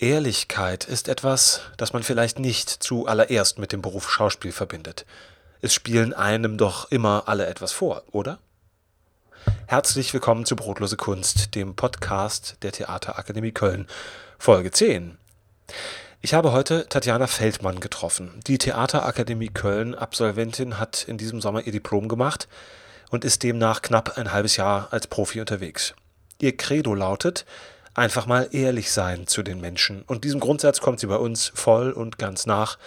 Ehrlichkeit ist etwas, das man vielleicht nicht zuallererst mit dem Beruf Schauspiel verbindet. Es spielen einem doch immer alle etwas vor, oder? Herzlich willkommen zu Brotlose Kunst, dem Podcast der Theaterakademie Köln, Folge 10. Ich habe heute Tatjana Feldmann getroffen. Die Theaterakademie Köln Absolventin hat in diesem Sommer ihr Diplom gemacht und ist demnach knapp ein halbes Jahr als Profi unterwegs. Ihr Credo lautet, einfach mal ehrlich sein zu den Menschen. Und diesem Grundsatz kommt sie bei uns voll und ganz nach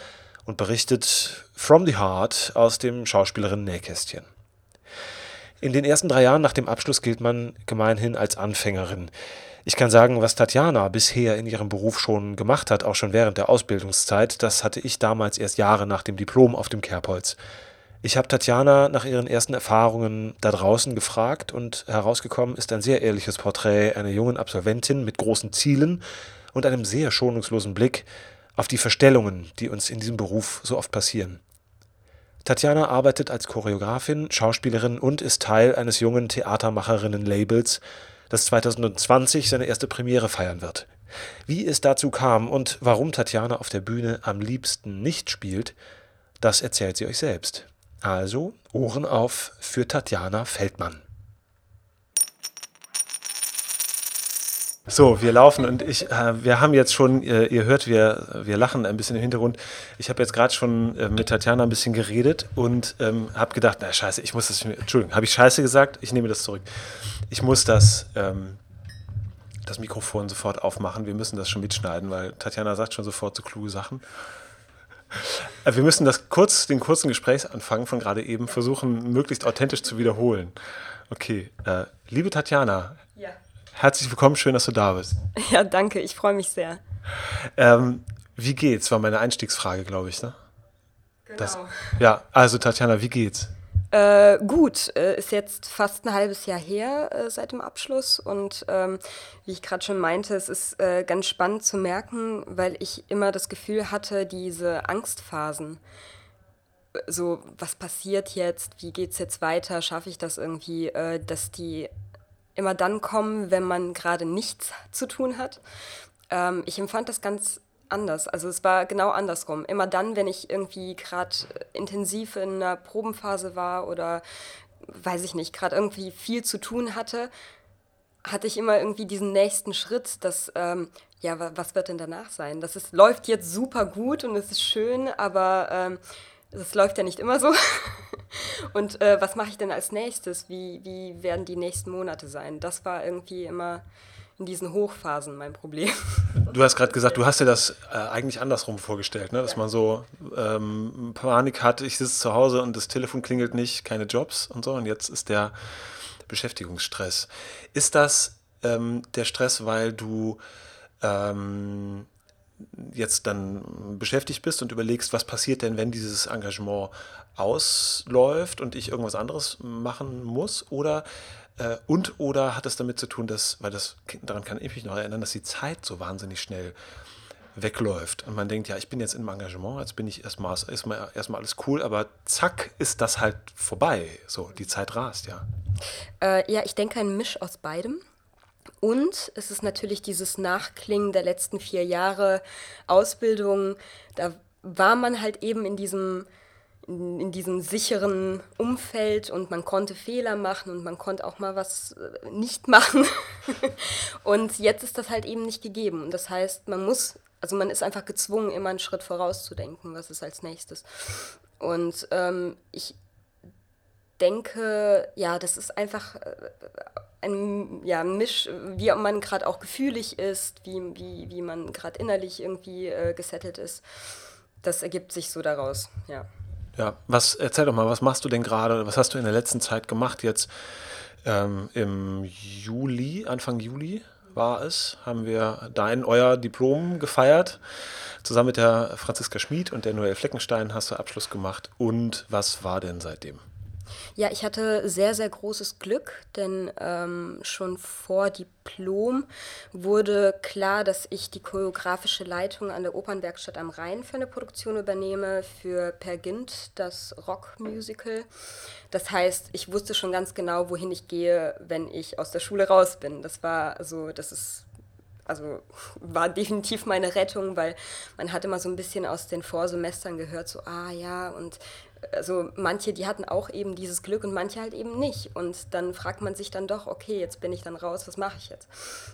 und berichtet from the heart aus dem Schauspielerin-Nähkästchen. In den ersten drei Jahren nach dem Abschluss gilt man gemeinhin als Anfängerin. Ich kann sagen, was Tatjana bisher in ihrem Beruf schon gemacht hat, auch schon während der Ausbildungszeit, das hatte ich damals erst Jahre nach dem Diplom auf dem Kerbholz. Ich habe Tatjana nach ihren ersten Erfahrungen da draußen gefragt und herausgekommen ist ein sehr ehrliches Porträt einer jungen Absolventin mit großen Zielen und einem sehr schonungslosen Blick auf die Verstellungen, die uns in diesem Beruf so oft passieren. Tatjana arbeitet als Choreografin, Schauspielerin und ist Teil eines jungen Theatermacherinnen-Labels, das 2020 seine erste Premiere feiern wird. Wie es dazu kam und warum Tatjana auf der Bühne am liebsten nicht spielt, das erzählt sie euch selbst. Also Ohren auf für Tatjana Feldmann. So, wir laufen und ich, äh, wir haben jetzt schon, äh, ihr hört, wir, wir lachen ein bisschen im Hintergrund. Ich habe jetzt gerade schon äh, mit Tatjana ein bisschen geredet und ähm, habe gedacht, na scheiße, ich muss das, Entschuldigung, habe ich scheiße gesagt? Ich nehme das zurück. Ich muss das, ähm, das Mikrofon sofort aufmachen. Wir müssen das schon mitschneiden, weil Tatjana sagt schon sofort so kluge Sachen. Äh, wir müssen das kurz, den kurzen Gesprächsanfang von gerade eben versuchen, möglichst authentisch zu wiederholen. Okay, äh, liebe Tatjana, ja. herzlich willkommen, schön, dass du da bist. Ja, danke, ich freue mich sehr. Ähm, wie geht's? War meine Einstiegsfrage, glaube ich, ne? Genau. Das, ja, also Tatjana, wie geht's? Äh, gut, äh, ist jetzt fast ein halbes Jahr her äh, seit dem Abschluss und ähm, wie ich gerade schon meinte, es ist äh, ganz spannend zu merken, weil ich immer das Gefühl hatte, diese Angstphasen, so was passiert jetzt, wie geht es jetzt weiter, schaffe ich das irgendwie, äh, dass die immer dann kommen, wenn man gerade nichts zu tun hat. Ähm, ich empfand das ganz anders. Also es war genau andersrum. Immer dann, wenn ich irgendwie gerade intensiv in einer Probenphase war oder weiß ich nicht, gerade irgendwie viel zu tun hatte, hatte ich immer irgendwie diesen nächsten Schritt, dass, ähm, ja, was wird denn danach sein? Das ist, läuft jetzt super gut und es ist schön, aber ähm, es läuft ja nicht immer so. und äh, was mache ich denn als nächstes? Wie, wie werden die nächsten Monate sein? Das war irgendwie immer in diesen Hochphasen mein Problem. Du hast gerade gesagt, du hast dir das äh, eigentlich andersrum vorgestellt, ne? dass ja. man so ähm, Panik hat, ich sitze zu Hause und das Telefon klingelt nicht, keine Jobs und so und jetzt ist der Beschäftigungsstress. Ist das ähm, der Stress, weil du ähm, jetzt dann beschäftigt bist und überlegst, was passiert denn, wenn dieses Engagement ausläuft und ich irgendwas anderes machen muss? Oder äh, und oder hat es damit zu tun, dass, weil das daran kann ich mich noch erinnern, dass die Zeit so wahnsinnig schnell wegläuft und man denkt, ja, ich bin jetzt im Engagement, jetzt bin ich erstmal erstmal, erstmal alles cool, aber zack ist das halt vorbei. So, die Zeit rast, ja. Äh, ja, ich denke ein Misch aus beidem. Und es ist natürlich dieses Nachklingen der letzten vier Jahre Ausbildung. Da war man halt eben in diesem in, diesem sicheren Umfeld und man konnte Fehler machen und man konnte auch mal was äh, nicht machen. und jetzt ist das halt eben nicht gegeben. Und das heißt, man muss, also man ist einfach gezwungen, immer einen Schritt vorauszudenken, was ist als nächstes. Und ähm, ich denke, ja, das ist einfach äh, ein ja, Misch, wie man gerade auch gefühlig ist, wie, wie, wie man gerade innerlich irgendwie äh, gesettelt ist. Das ergibt sich so daraus, ja. Ja, was, erzähl doch mal, was machst du denn gerade, was hast du in der letzten Zeit gemacht jetzt? Ähm, Im Juli, Anfang Juli war es, haben wir dein, euer Diplom gefeiert. Zusammen mit der Franziska Schmid und der Noel Fleckenstein hast du Abschluss gemacht. Und was war denn seitdem? Ja, ich hatte sehr, sehr großes Glück, denn ähm, schon vor Diplom wurde klar, dass ich die choreografische Leitung an der Opernwerkstatt am Rhein für eine Produktion übernehme, für Per Gint, das Rockmusical. Das heißt, ich wusste schon ganz genau, wohin ich gehe, wenn ich aus der Schule raus bin. Das war so, das ist also war definitiv meine Rettung, weil man hat immer so ein bisschen aus den Vorsemestern gehört, so, ah ja, und also manche, die hatten auch eben dieses Glück und manche halt eben nicht. Und dann fragt man sich dann doch, okay, jetzt bin ich dann raus, was mache ich jetzt?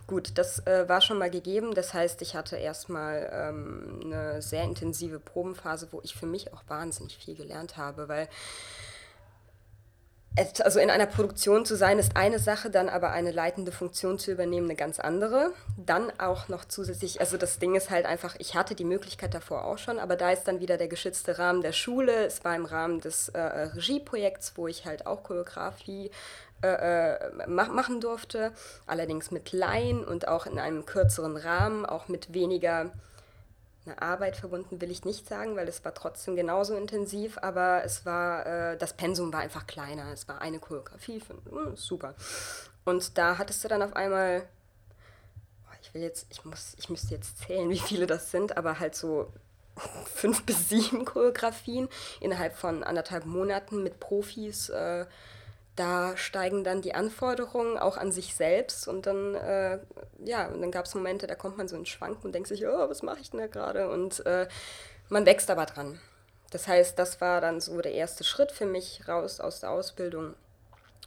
Gut, das äh, war schon mal gegeben. Das heißt, ich hatte erstmal ähm, eine sehr intensive Probenphase, wo ich für mich auch wahnsinnig viel gelernt habe, weil also in einer Produktion zu sein ist eine Sache, dann aber eine leitende Funktion zu übernehmen eine ganz andere. Dann auch noch zusätzlich, also das Ding ist halt einfach, ich hatte die Möglichkeit davor auch schon, aber da ist dann wieder der geschützte Rahmen der Schule. Es war im Rahmen des äh, Regieprojekts, wo ich halt auch Choreografie äh, äh machen durfte, allerdings mit Laien und auch in einem kürzeren Rahmen, auch mit weniger eine Arbeit verbunden will ich nicht sagen, weil es war trotzdem genauso intensiv, aber es war, äh, das Pensum war einfach kleiner. Es war eine Choreografie, für, uh, super. Und da hattest du dann auf einmal, ich will jetzt, ich muss, ich müsste jetzt zählen, wie viele das sind, aber halt so fünf bis sieben Choreografien innerhalb von anderthalb Monaten mit Profis. Äh, da steigen dann die Anforderungen auch an sich selbst und dann, äh, ja, und dann gab es Momente, da kommt man so ins Schwanken und denkt sich, oh, was mache ich denn da gerade? Und äh, man wächst aber dran. Das heißt, das war dann so der erste Schritt für mich raus aus der Ausbildung.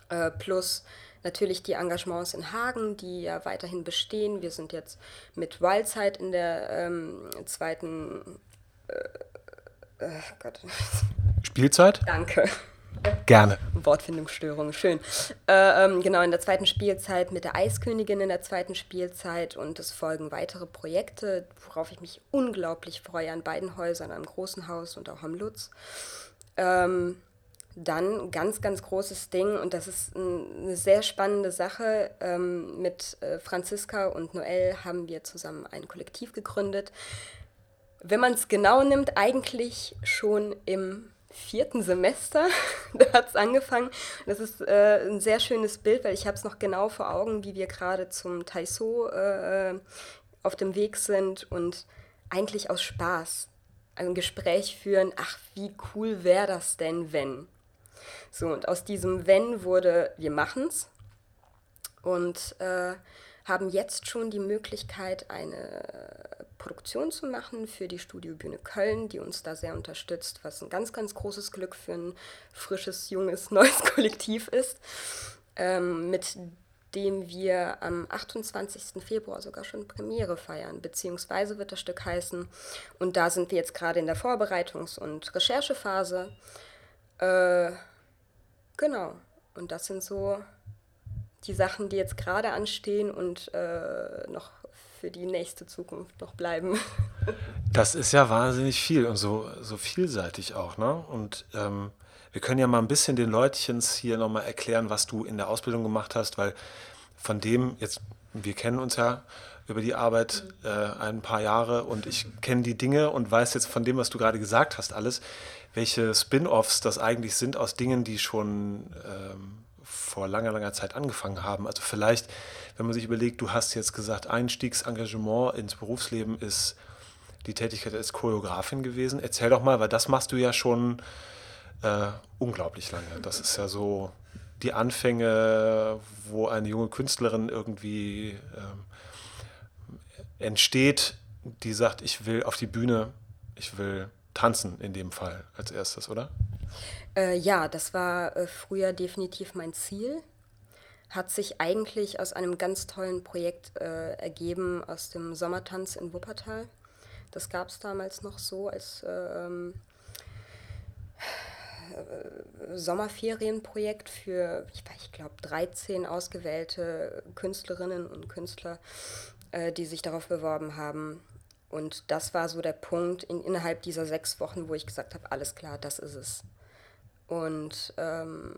Äh, plus natürlich die Engagements in Hagen, die ja weiterhin bestehen. Wir sind jetzt mit Wildside in der ähm, zweiten äh, äh, Gott. Spielzeit? Danke. Gerne. Wortfindungsstörung, schön. Äh, ähm, genau, in der zweiten Spielzeit mit der Eiskönigin in der zweiten Spielzeit und es folgen weitere Projekte, worauf ich mich unglaublich freue, an beiden Häusern, am Großen Haus und auch am Lutz. Ähm, dann ganz, ganz großes Ding und das ist eine sehr spannende Sache. Ähm, mit äh, Franziska und Noel haben wir zusammen ein Kollektiv gegründet. Wenn man es genau nimmt, eigentlich schon im vierten Semester. da hat es angefangen. Das ist äh, ein sehr schönes Bild, weil ich habe es noch genau vor Augen, wie wir gerade zum Taiso äh, auf dem Weg sind und eigentlich aus Spaß ein Gespräch führen, ach, wie cool wäre das denn, wenn? So, und aus diesem Wenn wurde, wir machen's und äh, haben jetzt schon die Möglichkeit, eine Produktion zu machen für die Studiobühne Köln, die uns da sehr unterstützt, was ein ganz, ganz großes Glück für ein frisches, junges, neues Kollektiv ist, ähm, mit dem wir am 28. Februar sogar schon Premiere feiern, beziehungsweise wird das Stück heißen, und da sind wir jetzt gerade in der Vorbereitungs- und Recherchephase. Äh, genau, und das sind so die Sachen, die jetzt gerade anstehen und äh, noch für die nächste Zukunft noch bleiben. Das ist ja wahnsinnig viel und so, so vielseitig auch. Ne? Und ähm, wir können ja mal ein bisschen den Leutchens hier nochmal erklären, was du in der Ausbildung gemacht hast, weil von dem, jetzt, wir kennen uns ja über die Arbeit äh, ein paar Jahre und ich kenne die Dinge und weiß jetzt von dem, was du gerade gesagt hast, alles, welche Spin-offs das eigentlich sind aus Dingen, die schon ähm, vor langer, langer Zeit angefangen haben. Also vielleicht, wenn man sich überlegt, du hast jetzt gesagt, Einstiegsengagement ins Berufsleben ist die Tätigkeit als Choreografin gewesen. Erzähl doch mal, weil das machst du ja schon äh, unglaublich lange. Das ist ja so die Anfänge, wo eine junge Künstlerin irgendwie äh, entsteht, die sagt, ich will auf die Bühne, ich will tanzen in dem Fall als erstes, oder? Äh, ja, das war äh, früher definitiv mein Ziel. Hat sich eigentlich aus einem ganz tollen Projekt äh, ergeben, aus dem Sommertanz in Wuppertal. Das gab es damals noch so als ähm, äh, Sommerferienprojekt für, ich, ich glaube, 13 ausgewählte Künstlerinnen und Künstler, äh, die sich darauf beworben haben. Und das war so der Punkt in, innerhalb dieser sechs Wochen, wo ich gesagt habe, alles klar, das ist es. Und ähm,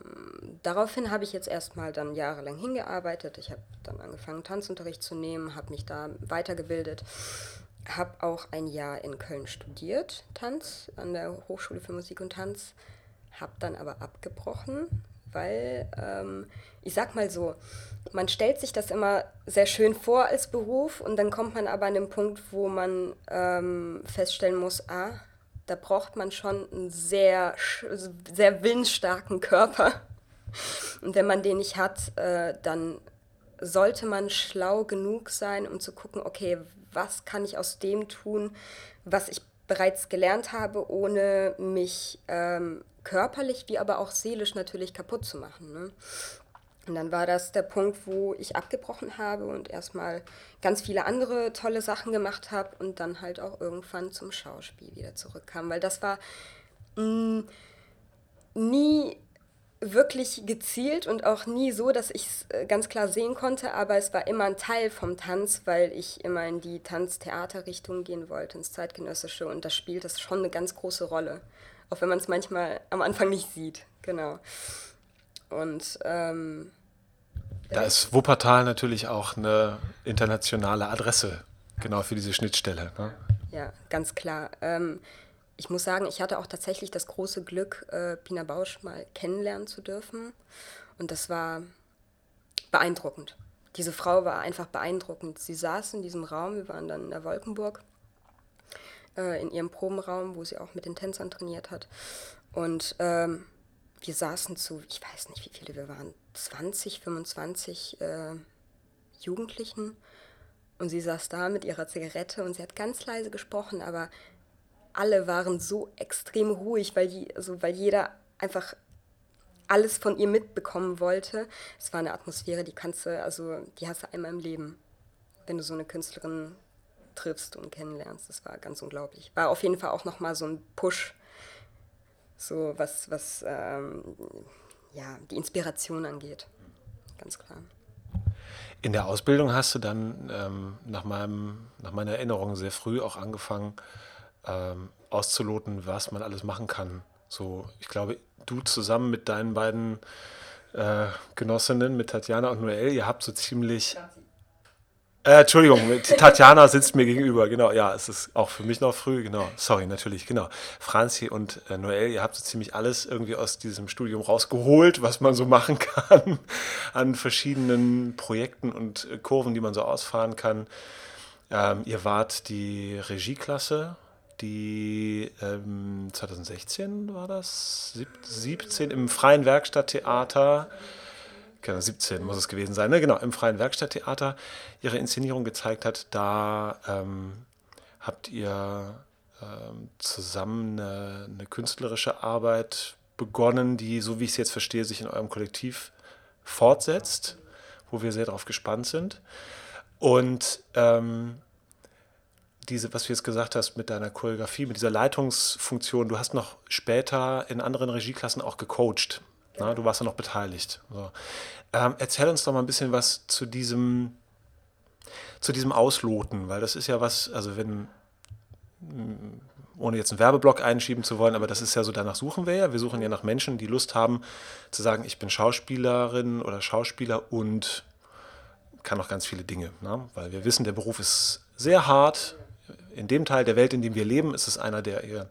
daraufhin habe ich jetzt erstmal dann jahrelang hingearbeitet. Ich habe dann angefangen, Tanzunterricht zu nehmen, habe mich da weitergebildet, habe auch ein Jahr in Köln studiert, Tanz, an der Hochschule für Musik und Tanz, habe dann aber abgebrochen, weil ähm, ich sag mal so, man stellt sich das immer sehr schön vor als Beruf und dann kommt man aber an den Punkt, wo man ähm, feststellen muss, ah, da braucht man schon einen sehr, sehr willensstarken Körper. Und wenn man den nicht hat, äh, dann sollte man schlau genug sein, um zu gucken, okay, was kann ich aus dem tun, was ich bereits gelernt habe, ohne mich ähm, körperlich wie aber auch seelisch natürlich kaputt zu machen. Ne? Und dann war das der Punkt, wo ich abgebrochen habe und erstmal ganz viele andere tolle Sachen gemacht habe und dann halt auch irgendwann zum Schauspiel wieder zurückkam, weil das war mh, mm, nie wirklich gezielt und auch nie so, dass ich es äh, ganz klar sehen konnte, aber es war immer ein Teil vom Tanz, weil ich immer in die Tanztheaterrichtung gehen wollte, ins Zeitgenössische und da spielt das schon eine ganz große Rolle, auch wenn man es manchmal am Anfang nicht sieht, genau. Und ähm, da ist Wuppertal natürlich auch eine internationale Adresse, genau für diese Schnittstelle. Ne? Ja, ganz klar. Ähm, ich muss sagen, ich hatte auch tatsächlich das große Glück, äh, Pina Bausch mal kennenlernen zu dürfen. Und das war beeindruckend. Diese Frau war einfach beeindruckend. Sie saß in diesem Raum, wir waren dann in der Wolkenburg, äh, in ihrem Probenraum, wo sie auch mit den Tänzern trainiert hat. Und ähm, wir saßen zu, ich weiß nicht, wie viele wir waren, 20, 25 äh, Jugendlichen. Und sie saß da mit ihrer Zigarette und sie hat ganz leise gesprochen, aber alle waren so extrem ruhig, weil, die, also weil jeder einfach alles von ihr mitbekommen wollte. Es war eine Atmosphäre, die kannst du, also die hast du einmal im Leben, wenn du so eine Künstlerin triffst und kennenlernst. Das war ganz unglaublich. War auf jeden Fall auch nochmal so ein Push, so was, was ähm, ja, die Inspiration angeht. Ganz klar. In der Ausbildung hast du dann ähm, nach, meinem, nach meiner Erinnerung sehr früh auch angefangen, ähm, auszuloten, was man alles machen kann. So, ich glaube, du zusammen mit deinen beiden äh, Genossinnen, mit Tatjana und Noel, ihr habt so ziemlich. Äh, Entschuldigung, Tatjana sitzt mir gegenüber, genau, ja, es ist auch für mich noch früh, genau, sorry, natürlich, genau. Franzi und äh, Noel, ihr habt so ziemlich alles irgendwie aus diesem Studium rausgeholt, was man so machen kann an verschiedenen Projekten und äh, Kurven, die man so ausfahren kann. Ähm, ihr wart die Regieklasse die ähm, 2016 war das, 17 im Freien Werkstatttheater, genau, 17 muss es gewesen sein, ne? genau, im Freien Werkstatttheater ihre Inszenierung gezeigt hat. Da ähm, habt ihr ähm, zusammen eine, eine, künstlerische Arbeit begonnen, die, so wie ich es jetzt verstehe, sich in eurem Kollektiv fortsetzt, wo wir sehr darauf gespannt sind. Und ähm, diese, was du jetzt gesagt hast mit deiner Choreografie, mit dieser Leitungsfunktion, du hast noch später in anderen Regieklassen auch gecoacht. Na, du warst ja noch beteiligt. So. Ähm, erzähl uns doch mal ein bisschen was zu diesem, zu diesem Ausloten, weil das ist ja was, also wenn, mm, ohne jetzt einen Werbeblock einschieben zu wollen, aber das ist ja so, danach suchen wir ja. Wir suchen ja nach Menschen, die Lust haben zu sagen, ich bin Schauspielerin oder Schauspieler und kann auch ganz viele Dinge. Ne? Weil wir wissen, der Beruf ist sehr hart, in dem Teil der Welt, in dem wir leben, ist es einer der eher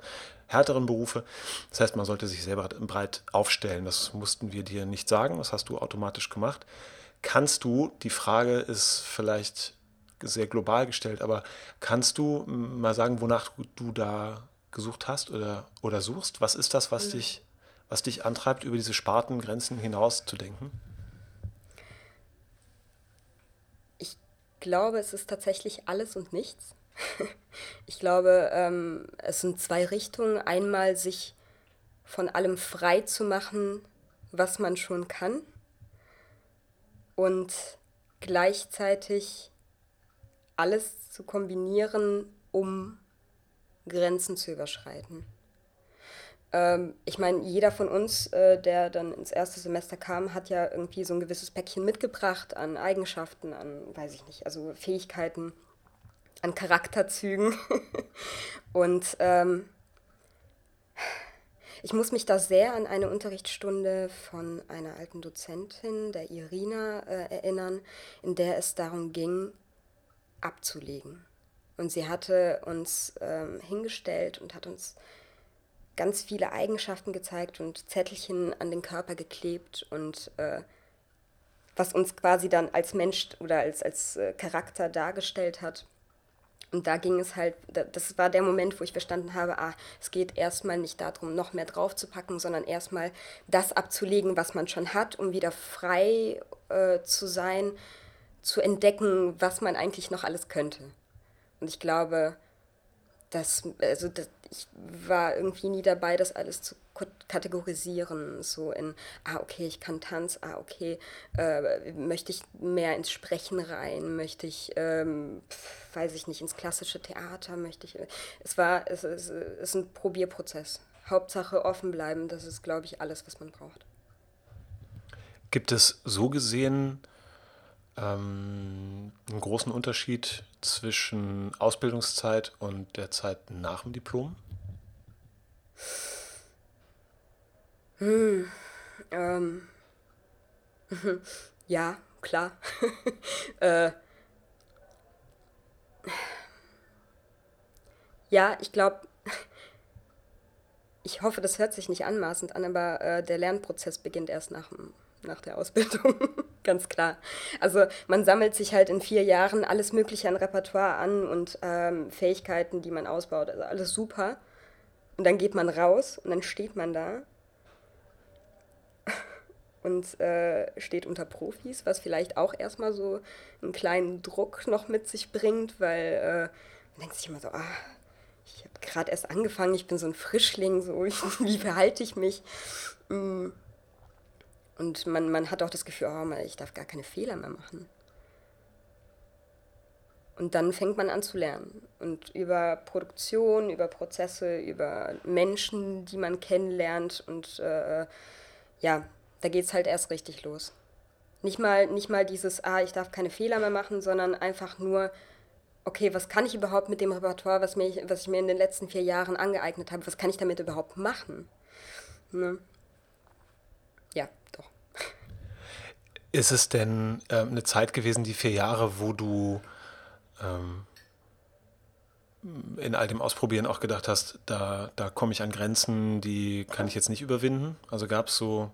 härteren Berufe. Das heißt, man sollte sich selber breit aufstellen. Das mussten wir dir nicht sagen, das hast du automatisch gemacht. Kannst du, die Frage ist vielleicht sehr global gestellt, aber kannst du mal sagen, wonach du da gesucht hast oder, oder suchst? Was ist das, was, mhm. dich, was dich antreibt, über diese Spartengrenzen hinaus zu denken? Ich glaube, es ist tatsächlich alles und nichts. Ich glaube, ähm, es sind zwei Richtungen. Einmal sich von allem frei zu machen, was man schon kann. Und gleichzeitig alles zu kombinieren, um Grenzen zu überschreiten. Ähm, ich meine, jeder von uns, äh, der dann ins erste Semester kam, hat ja irgendwie so ein gewisses Päckchen mitgebracht an Eigenschaften, an, weiß ich nicht, also Fähigkeiten an Charakterzügen. Und ähm, ich muss mich da sehr an eine Unterrichtsstunde von einer alten Dozentin, der Irina, äh, erinnern, in der es darum ging, abzulegen. Und sie hatte uns ähm, hingestellt und hat uns ganz viele Eigenschaften gezeigt und Zettelchen an den Körper geklebt und äh, was uns quasi dann als Mensch oder als, als äh, Charakter dargestellt hat. Und da ging es halt, das war der Moment, wo ich verstanden habe, ah, es geht erstmal nicht darum, noch mehr draufzupacken, sondern erstmal das abzulegen, was man schon hat, um wieder frei äh, zu sein zu entdecken, was man eigentlich noch alles könnte. Und ich glaube, dass, also das, ich war irgendwie nie dabei, das alles zu kategorisieren, so in, ah, okay, ich kann Tanz, ah, okay, äh, möchte ich mehr ins Sprechen rein, möchte ich, ähm, weiß ich nicht, ins klassische Theater, möchte ich, es war, es, es, es ist ein Probierprozess. Hauptsache offen bleiben, das ist, glaube ich, alles, was man braucht. Gibt es so gesehen ähm, einen großen Unterschied zwischen Ausbildungszeit und der Zeit nach dem Diplom? Hm, ähm, ja, klar. äh, ja, ich glaube, ich hoffe, das hört sich nicht anmaßend an, aber äh, der Lernprozess beginnt erst nach, nach der Ausbildung. Ganz klar. Also man sammelt sich halt in vier Jahren alles Mögliche an Repertoire an und ähm, Fähigkeiten, die man ausbaut. Also alles super. Und dann geht man raus und dann steht man da und äh, steht unter Profis, was vielleicht auch erstmal so einen kleinen Druck noch mit sich bringt, weil äh, man denkt sich immer so, ah, ich habe gerade erst angefangen, ich bin so ein Frischling, so wie verhalte ich mich? Mm. Und man, man hat auch das Gefühl, oh, ich darf gar keine Fehler mehr machen. Und dann fängt man an zu lernen. Und über Produktion, über Prozesse, über Menschen, die man kennenlernt. Und äh, ja, da geht es halt erst richtig los. Nicht mal, nicht mal dieses, ah, ich darf keine Fehler mehr machen, sondern einfach nur, okay, was kann ich überhaupt mit dem Repertoire, was, mir, was ich mir in den letzten vier Jahren angeeignet habe, was kann ich damit überhaupt machen? Ne? Ja, doch. Ist es denn äh, eine Zeit gewesen, die vier Jahre, wo du ähm, in all dem Ausprobieren auch gedacht hast, da, da komme ich an Grenzen, die kann ich jetzt nicht überwinden? Also gab es so,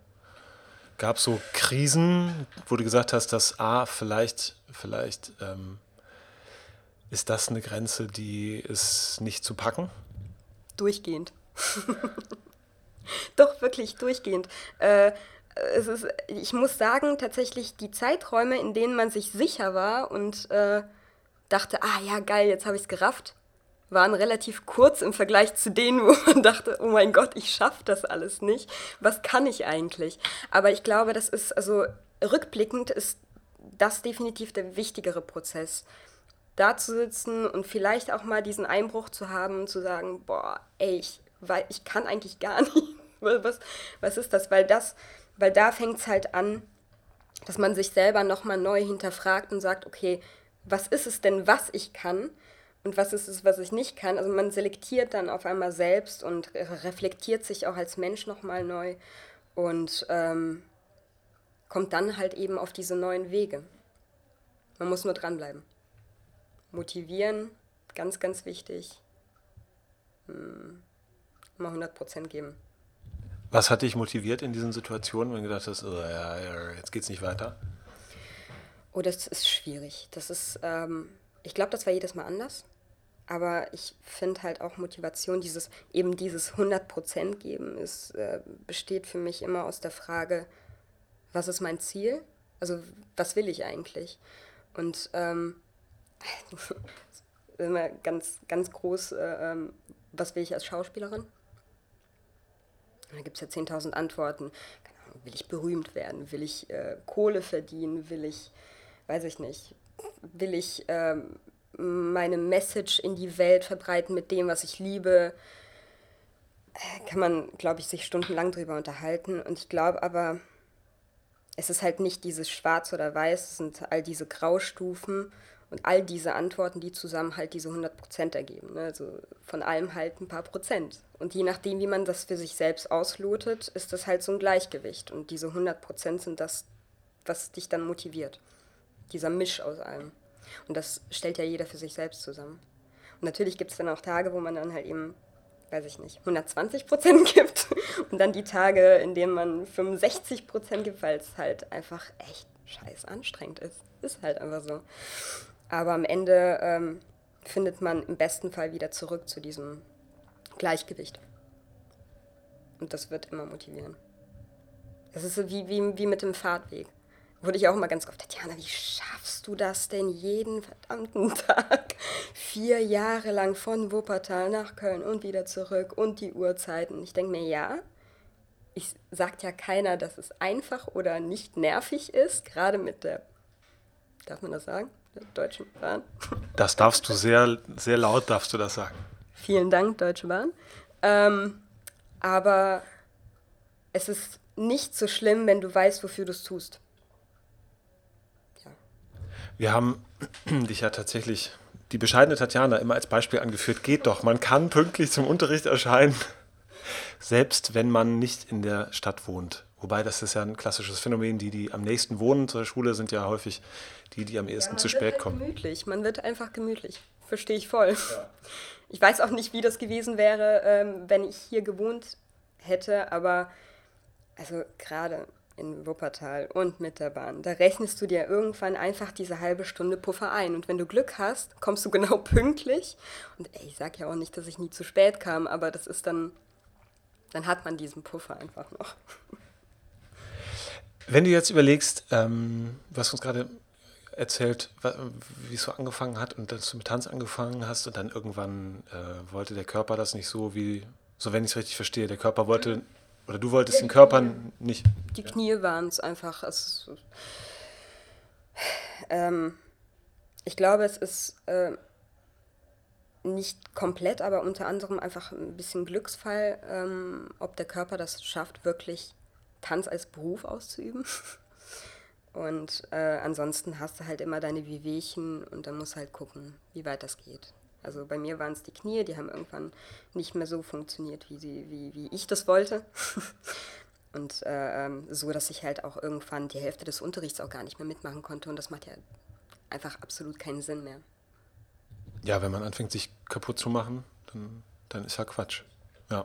gab so Krisen, wo du gesagt hast, dass A, ah, vielleicht, vielleicht ähm, ist das eine Grenze, die ist nicht zu packen? Durchgehend. Doch, wirklich durchgehend. Äh, es ist, ich muss sagen, tatsächlich die Zeiträume, in denen man sich sicher war und äh, dachte, ah ja, geil, jetzt habe ich es gerafft, waren relativ kurz im Vergleich zu denen, wo man dachte, oh mein Gott, ich schaffe das alles nicht. Was kann ich eigentlich? Aber ich glaube, das ist, also rückblickend ist das definitiv der wichtigere Prozess. Da zu sitzen und vielleicht auch mal diesen Einbruch zu haben zu sagen, boah, ey, ich, weil ich kann eigentlich gar nicht. Was, was ist das? Weil das, weil da fängt es halt an, dass man sich selber nochmal neu hinterfragt und sagt, okay, was ist es denn, was ich kann und was ist es, was ich nicht kann. Also man selektiert dann auf einmal selbst und reflektiert sich auch als Mensch nochmal neu und ähm, kommt dann halt eben auf diese neuen Wege. Man muss nur dranbleiben. Motivieren, ganz, ganz wichtig. Hm, mal 100% geben. Was hat dich motiviert in diesen Situationen, wenn du gedacht hast, oh, ja, jetzt geht's nicht weiter? Oh, das ist schwierig. Das ist, ähm, ich glaube, das war jedes Mal anders. Aber ich finde halt auch Motivation, dieses eben dieses 100% geben, ist, äh, besteht für mich immer aus der Frage, was ist mein Ziel? Also was will ich eigentlich? Und ähm, immer ganz, ganz groß, äh, ähm, was will ich als Schauspielerin? Da gibt es ja 10.000 Antworten. Will ich berühmt werden? Will ich äh, Kohle verdienen? Will ich weiß ich nicht, will ich ähm, meine Message in die Welt verbreiten mit dem, was ich liebe, äh, kann man, glaube ich, sich stundenlang drüber unterhalten. Und ich glaube aber, es ist halt nicht dieses Schwarz oder Weiß, es sind all diese Graustufen und all diese Antworten, die zusammen halt diese 100% ergeben. Ne? Also von allem halt ein paar Prozent. Und je nachdem, wie man das für sich selbst auslotet, ist das halt so ein Gleichgewicht. Und diese 100% sind das, was dich dann motiviert dieser Misch aus allem. Und das stellt ja jeder für sich selbst zusammen. Und natürlich gibt es dann auch Tage, wo man dann halt eben, weiß ich nicht, 120 Prozent gibt. Und dann die Tage, in denen man 65 Prozent gibt, weil es halt einfach echt scheiß anstrengend ist. Ist halt einfach so. Aber am Ende ähm, findet man im besten Fall wieder zurück zu diesem Gleichgewicht. Und das wird immer motivieren. Das ist so wie, wie, wie mit dem Fahrtweg wurde ich auch immer ganz oft, Tatjana, wie schaffst du das denn jeden verdammten Tag? Vier Jahre lang von Wuppertal nach Köln und wieder zurück und die Uhrzeiten. Ich denke mir, ja, ich sagt ja keiner, dass es einfach oder nicht nervig ist, gerade mit der, darf man das sagen, der Deutschen Bahn. Das darfst du sehr, sehr laut, darfst du das sagen. Vielen Dank, Deutsche Bahn. Ähm, aber es ist nicht so schlimm, wenn du weißt, wofür du es tust. Wir haben dich ja tatsächlich, die bescheidene Tatjana, immer als Beispiel angeführt. Geht doch, man kann pünktlich zum Unterricht erscheinen, selbst wenn man nicht in der Stadt wohnt. Wobei das ist ja ein klassisches Phänomen. Die, die am nächsten wohnen zur Schule, sind ja häufig die, die am ehesten ja, zu spät halt kommen. Gemütlich, man wird einfach gemütlich. Verstehe ich voll. Ja. Ich weiß auch nicht, wie das gewesen wäre, ähm, wenn ich hier gewohnt hätte, aber also gerade in Wuppertal und mit der Bahn. Da rechnest du dir irgendwann einfach diese halbe Stunde Puffer ein. Und wenn du Glück hast, kommst du genau pünktlich. Und ey, ich sag ja auch nicht, dass ich nie zu spät kam, aber das ist dann, dann hat man diesen Puffer einfach noch. Wenn du jetzt überlegst, ähm, hast uns gerade erzählt, wie es so angefangen hat und dass du mit Tanz angefangen hast und dann irgendwann äh, wollte der Körper das nicht so wie, so wenn ich es richtig verstehe, der Körper wollte oder du wolltest den Körper nicht. Die Knie waren es einfach. Also, ähm, ich glaube, es ist äh, nicht komplett, aber unter anderem einfach ein bisschen Glücksfall, ähm, ob der Körper das schafft, wirklich Tanz als Beruf auszuüben. Und äh, ansonsten hast du halt immer deine Wehwehchen und dann musst halt gucken, wie weit das geht. Also bei mir waren es die Knie, die haben irgendwann nicht mehr so funktioniert, wie, sie, wie, wie ich das wollte. und äh, ähm, so, dass ich halt auch irgendwann die Hälfte des Unterrichts auch gar nicht mehr mitmachen konnte. Und das macht ja einfach absolut keinen Sinn mehr. Ja, wenn man anfängt, sich kaputt zu machen, dann, dann ist ja Quatsch. Ja,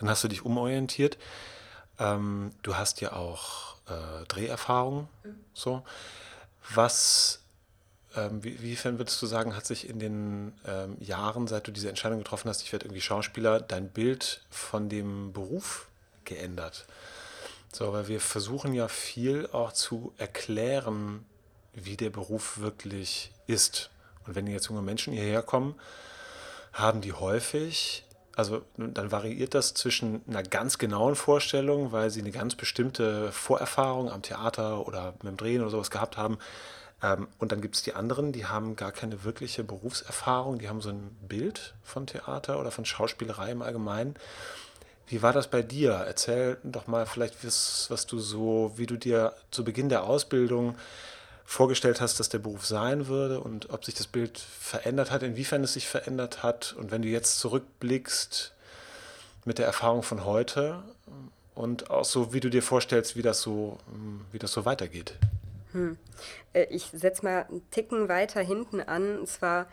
dann hast du dich umorientiert. Ähm, du hast ja auch äh, Dreherfahrung. Mhm. So. Was ähm, wie, wiefern würdest du sagen, hat sich in den ähm, Jahren, seit du diese Entscheidung getroffen hast, ich werde irgendwie Schauspieler, dein Bild von dem Beruf geändert? So, weil wir versuchen ja viel auch zu erklären, wie der Beruf wirklich ist. Und wenn jetzt junge Menschen hierher kommen, haben die häufig, also dann variiert das zwischen einer ganz genauen Vorstellung, weil sie eine ganz bestimmte Vorerfahrung am Theater oder mit dem Drehen oder sowas gehabt haben, ähm, und dann gibt es die anderen, die haben gar keine wirkliche Berufserfahrung, die haben so ein Bild von Theater oder von Schauspielerei im Allgemeinen. Wie war das bei dir? Erzähl doch mal vielleicht, was, was du so, wie du dir zu Beginn der Ausbildung vorgestellt hast, dass der Beruf sein würde und ob sich das Bild verändert hat, inwiefern es sich verändert hat und wenn du jetzt zurückblickst mit der Erfahrung von heute und auch so, wie du dir vorstellst, wie das so, wie das so weitergeht. Hm. Äh, ich setze mal einen Ticken weiter hinten an. Und zwar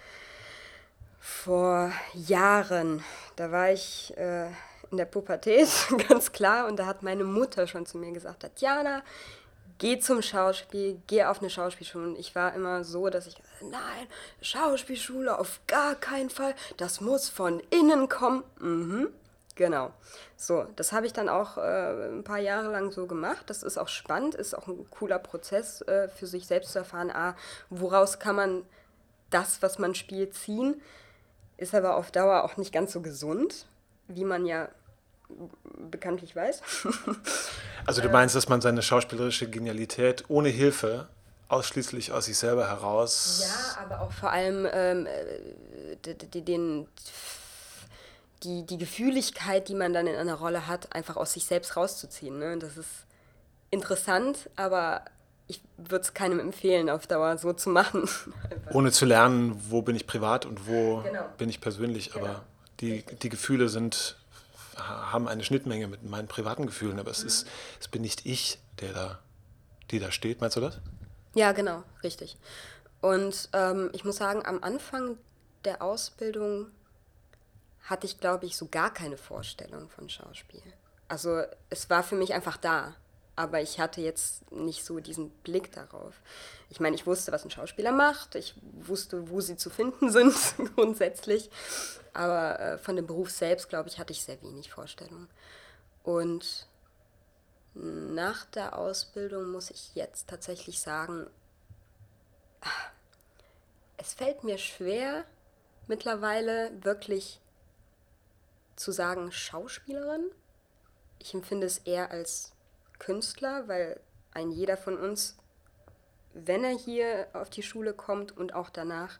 vor Jahren. Da war ich äh, in der Pubertät, ganz klar. Und da hat meine Mutter schon zu mir gesagt, Tatjana, geh zum Schauspiel, geh auf eine Schauspielschule. Und ich war immer so, dass ich, nein, Schauspielschule auf gar keinen Fall, das muss von innen kommen. Mhm. Genau. So, das habe ich dann auch äh, ein paar Jahre lang so gemacht. Das ist auch spannend, ist auch ein cooler Prozess äh, für sich selbst zu erfahren, ah, woraus kann man das, was man spielt, ziehen. Ist aber auf Dauer auch nicht ganz so gesund, wie man ja bekanntlich weiß. also du meinst, dass man seine schauspielerische Genialität ohne Hilfe ausschließlich aus sich selber heraus. Ja, aber auch vor allem ähm, äh, den die, die Gefühligkeit, die man dann in einer Rolle hat, einfach aus sich selbst rauszuziehen. Ne? Das ist interessant, aber ich würde es keinem empfehlen, auf Dauer so zu machen. Ohne zu lernen, wo bin ich privat und wo genau. bin ich persönlich. Aber genau. die, die Gefühle sind, haben eine Schnittmenge mit meinen privaten Gefühlen, aber es, ist, es bin nicht ich, der da, die da steht. Meinst du das? Ja, genau, richtig. Und ähm, ich muss sagen, am Anfang der Ausbildung hatte ich, glaube ich, so gar keine Vorstellung von Schauspiel. Also es war für mich einfach da, aber ich hatte jetzt nicht so diesen Blick darauf. Ich meine, ich wusste, was ein Schauspieler macht, ich wusste, wo sie zu finden sind grundsätzlich, aber äh, von dem Beruf selbst, glaube ich, hatte ich sehr wenig Vorstellung. Und nach der Ausbildung muss ich jetzt tatsächlich sagen, es fällt mir schwer, mittlerweile wirklich zu sagen Schauspielerin. Ich empfinde es eher als Künstler, weil ein jeder von uns, wenn er hier auf die Schule kommt und auch danach,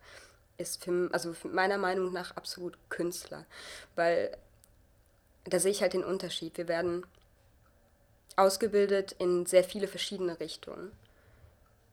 ist für, also meiner Meinung nach absolut Künstler. Weil da sehe ich halt den Unterschied. Wir werden ausgebildet in sehr viele verschiedene Richtungen.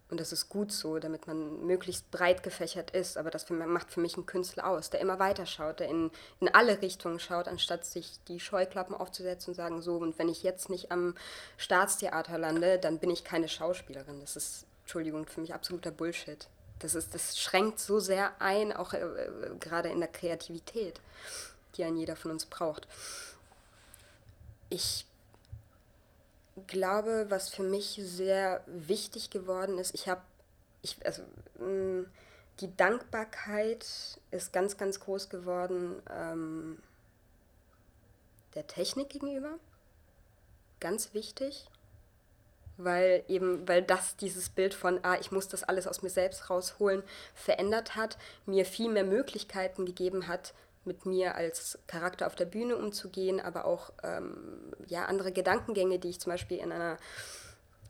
Und das ist gut so, damit man möglichst breit gefächert ist. Aber das macht für mich einen Künstler aus, der immer weiter schaut, der in, in alle Richtungen schaut, anstatt sich die Scheuklappen aufzusetzen und sagen, so, und wenn ich jetzt nicht am Staatstheater lande, dann bin ich keine Schauspielerin. Das ist, Entschuldigung, für mich absoluter Bullshit. Das, ist, das schränkt so sehr ein, auch äh, äh gerade in der Kreativität, die ein jeder von uns braucht. Ich glaube, was für mich sehr wichtig geworden ist, ich habe, ich, also, mh, mm, die Dankbarkeit ist ganz, ganz groß geworden ähm, der Technik gegenüber. Ganz wichtig, weil eben, weil das dieses Bild von, ah, ich muss das alles aus mir selbst rausholen, verändert hat, mir viel mehr Möglichkeiten gegeben hat, mit mir als Charakter auf der Bühne umzugehen, aber auch ähm, ja, andere Gedankengänge, die ich zum Beispiel in einer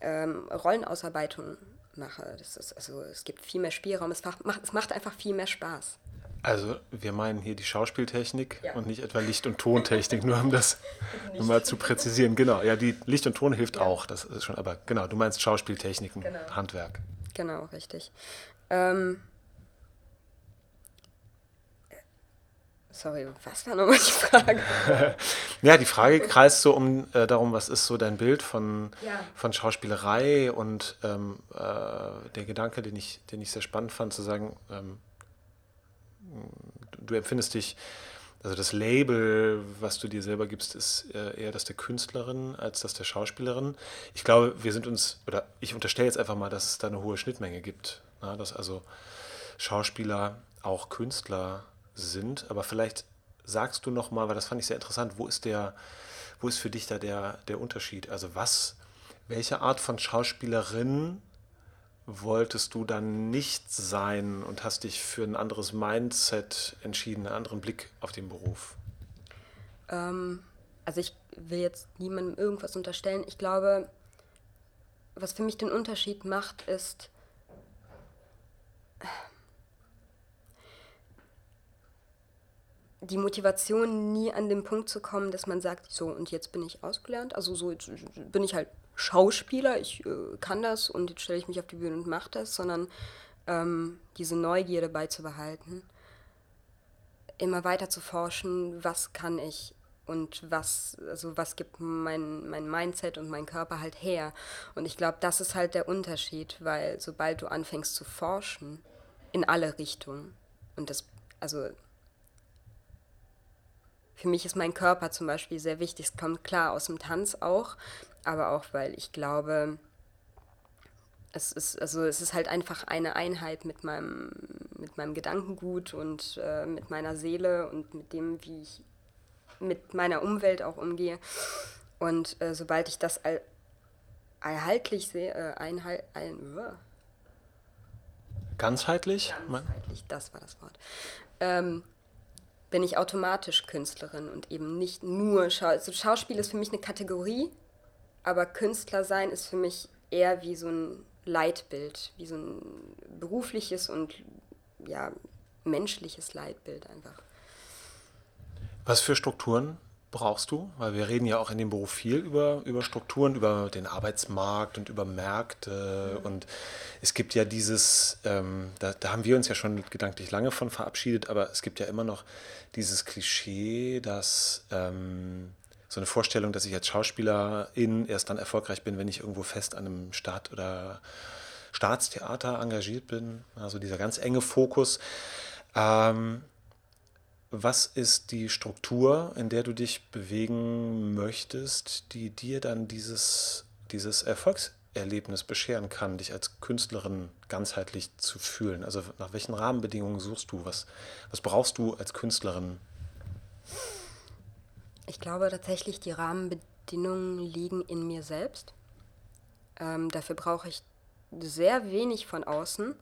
ähm, Rollenausarbeitung mache. Das ist, also, es gibt viel mehr Spielraum, es macht, es macht einfach viel mehr Spaß. Also wir meinen hier die Schauspieltechnik ja. und nicht etwa Licht- und Tontechnik, nur um das mal zu präzisieren. Genau, ja, die Licht und Ton hilft ja. auch, das ist schon, aber genau, du meinst Schauspieltechniken, genau. Handwerk. Genau, richtig. Ähm, Sorry, was war nochmal die Frage? ja, die Frage kreist so um äh, darum, was ist so dein Bild von, ja. von Schauspielerei und ähm, äh, der Gedanke, den ich, den ich sehr spannend fand, zu sagen, ähm, du empfindest dich, also das Label, was du dir selber gibst, ist äh, eher das der Künstlerin als das der Schauspielerin. Ich glaube, wir sind uns, oder ich unterstelle jetzt einfach mal, dass es da eine hohe Schnittmenge gibt. Na, dass also Schauspieler auch Künstler sind. Aber vielleicht sagst du noch mal, weil das fand ich sehr interessant, wo ist der, wo ist für dich da der, der Unterschied? Also was, welche Art von Schauspielerin wolltest du dann nicht sein und hast dich für ein anderes Mindset entschieden, einen anderen Blick auf den Beruf? Ähm, also ich will jetzt niemandem irgendwas unterstellen. Ich glaube, was für mich den Unterschied macht, ist, die Motivation, nie an den Punkt zu kommen, dass man sagt, so und jetzt bin ich ausgelernt, also so jetzt bin ich halt Schauspieler, ich äh, kann das und jetzt stelle ich mich auf die Bühne und mache das, sondern ähm, diese Neugierde beizubehalten, immer weiter zu forschen, was kann ich und was, also was gibt mein, mein Mindset und mein Körper halt her. Und ich glaube, das ist halt der Unterschied, weil sobald du anfängst zu forschen, in alle Richtungen, und das, also für mich ist mein Körper zum Beispiel sehr wichtig. Es kommt klar aus dem Tanz auch, aber auch, weil ich glaube, es ist, also es ist halt einfach eine Einheit mit meinem, mit meinem Gedankengut und äh, mit meiner Seele und mit dem, wie ich mit meiner Umwelt auch umgehe. Und äh, sobald ich das all, erhaltlich sehe, äh, einhalt, ein, uh, ganzheitlich? Ganzheitlich, das war das Wort. Ähm, bin ich automatisch Künstlerin und eben nicht nur Schau also Schauspiel ist für mich eine Kategorie, aber Künstler sein ist für mich eher wie so ein Leitbild, wie so ein berufliches und ja menschliches Leitbild einfach. Was für Strukturen brauchst du? Weil wir reden ja auch in dem Beruf viel über, über Strukturen, über den Arbeitsmarkt und über Märkte. Mhm. Und es gibt ja dieses, ähm, da, da haben wir uns ja schon gedanklich lange von verabschiedet, aber es gibt ja immer noch dieses Klischee, dass ähm, so eine Vorstellung, dass ich als Schauspielerin erst dann erfolgreich bin, wenn ich irgendwo fest an einem Staat- oder Staatstheater engagiert bin. Also dieser ganz enge Fokus. Ähm, was ist die Struktur, in der du dich bewegen möchtest, die dir dann dieses, dieses Erfolgserlebnis bescheren kann, dich als Künstlerin ganzheitlich zu fühlen? Also nach welchen Rahmenbedingungen suchst du? Was, was brauchst du als Künstlerin? Ich glaube tatsächlich, die Rahmenbedingungen Bedingungen liegen in mir selbst. Ähm, dafür brauche ich sehr wenig von außen.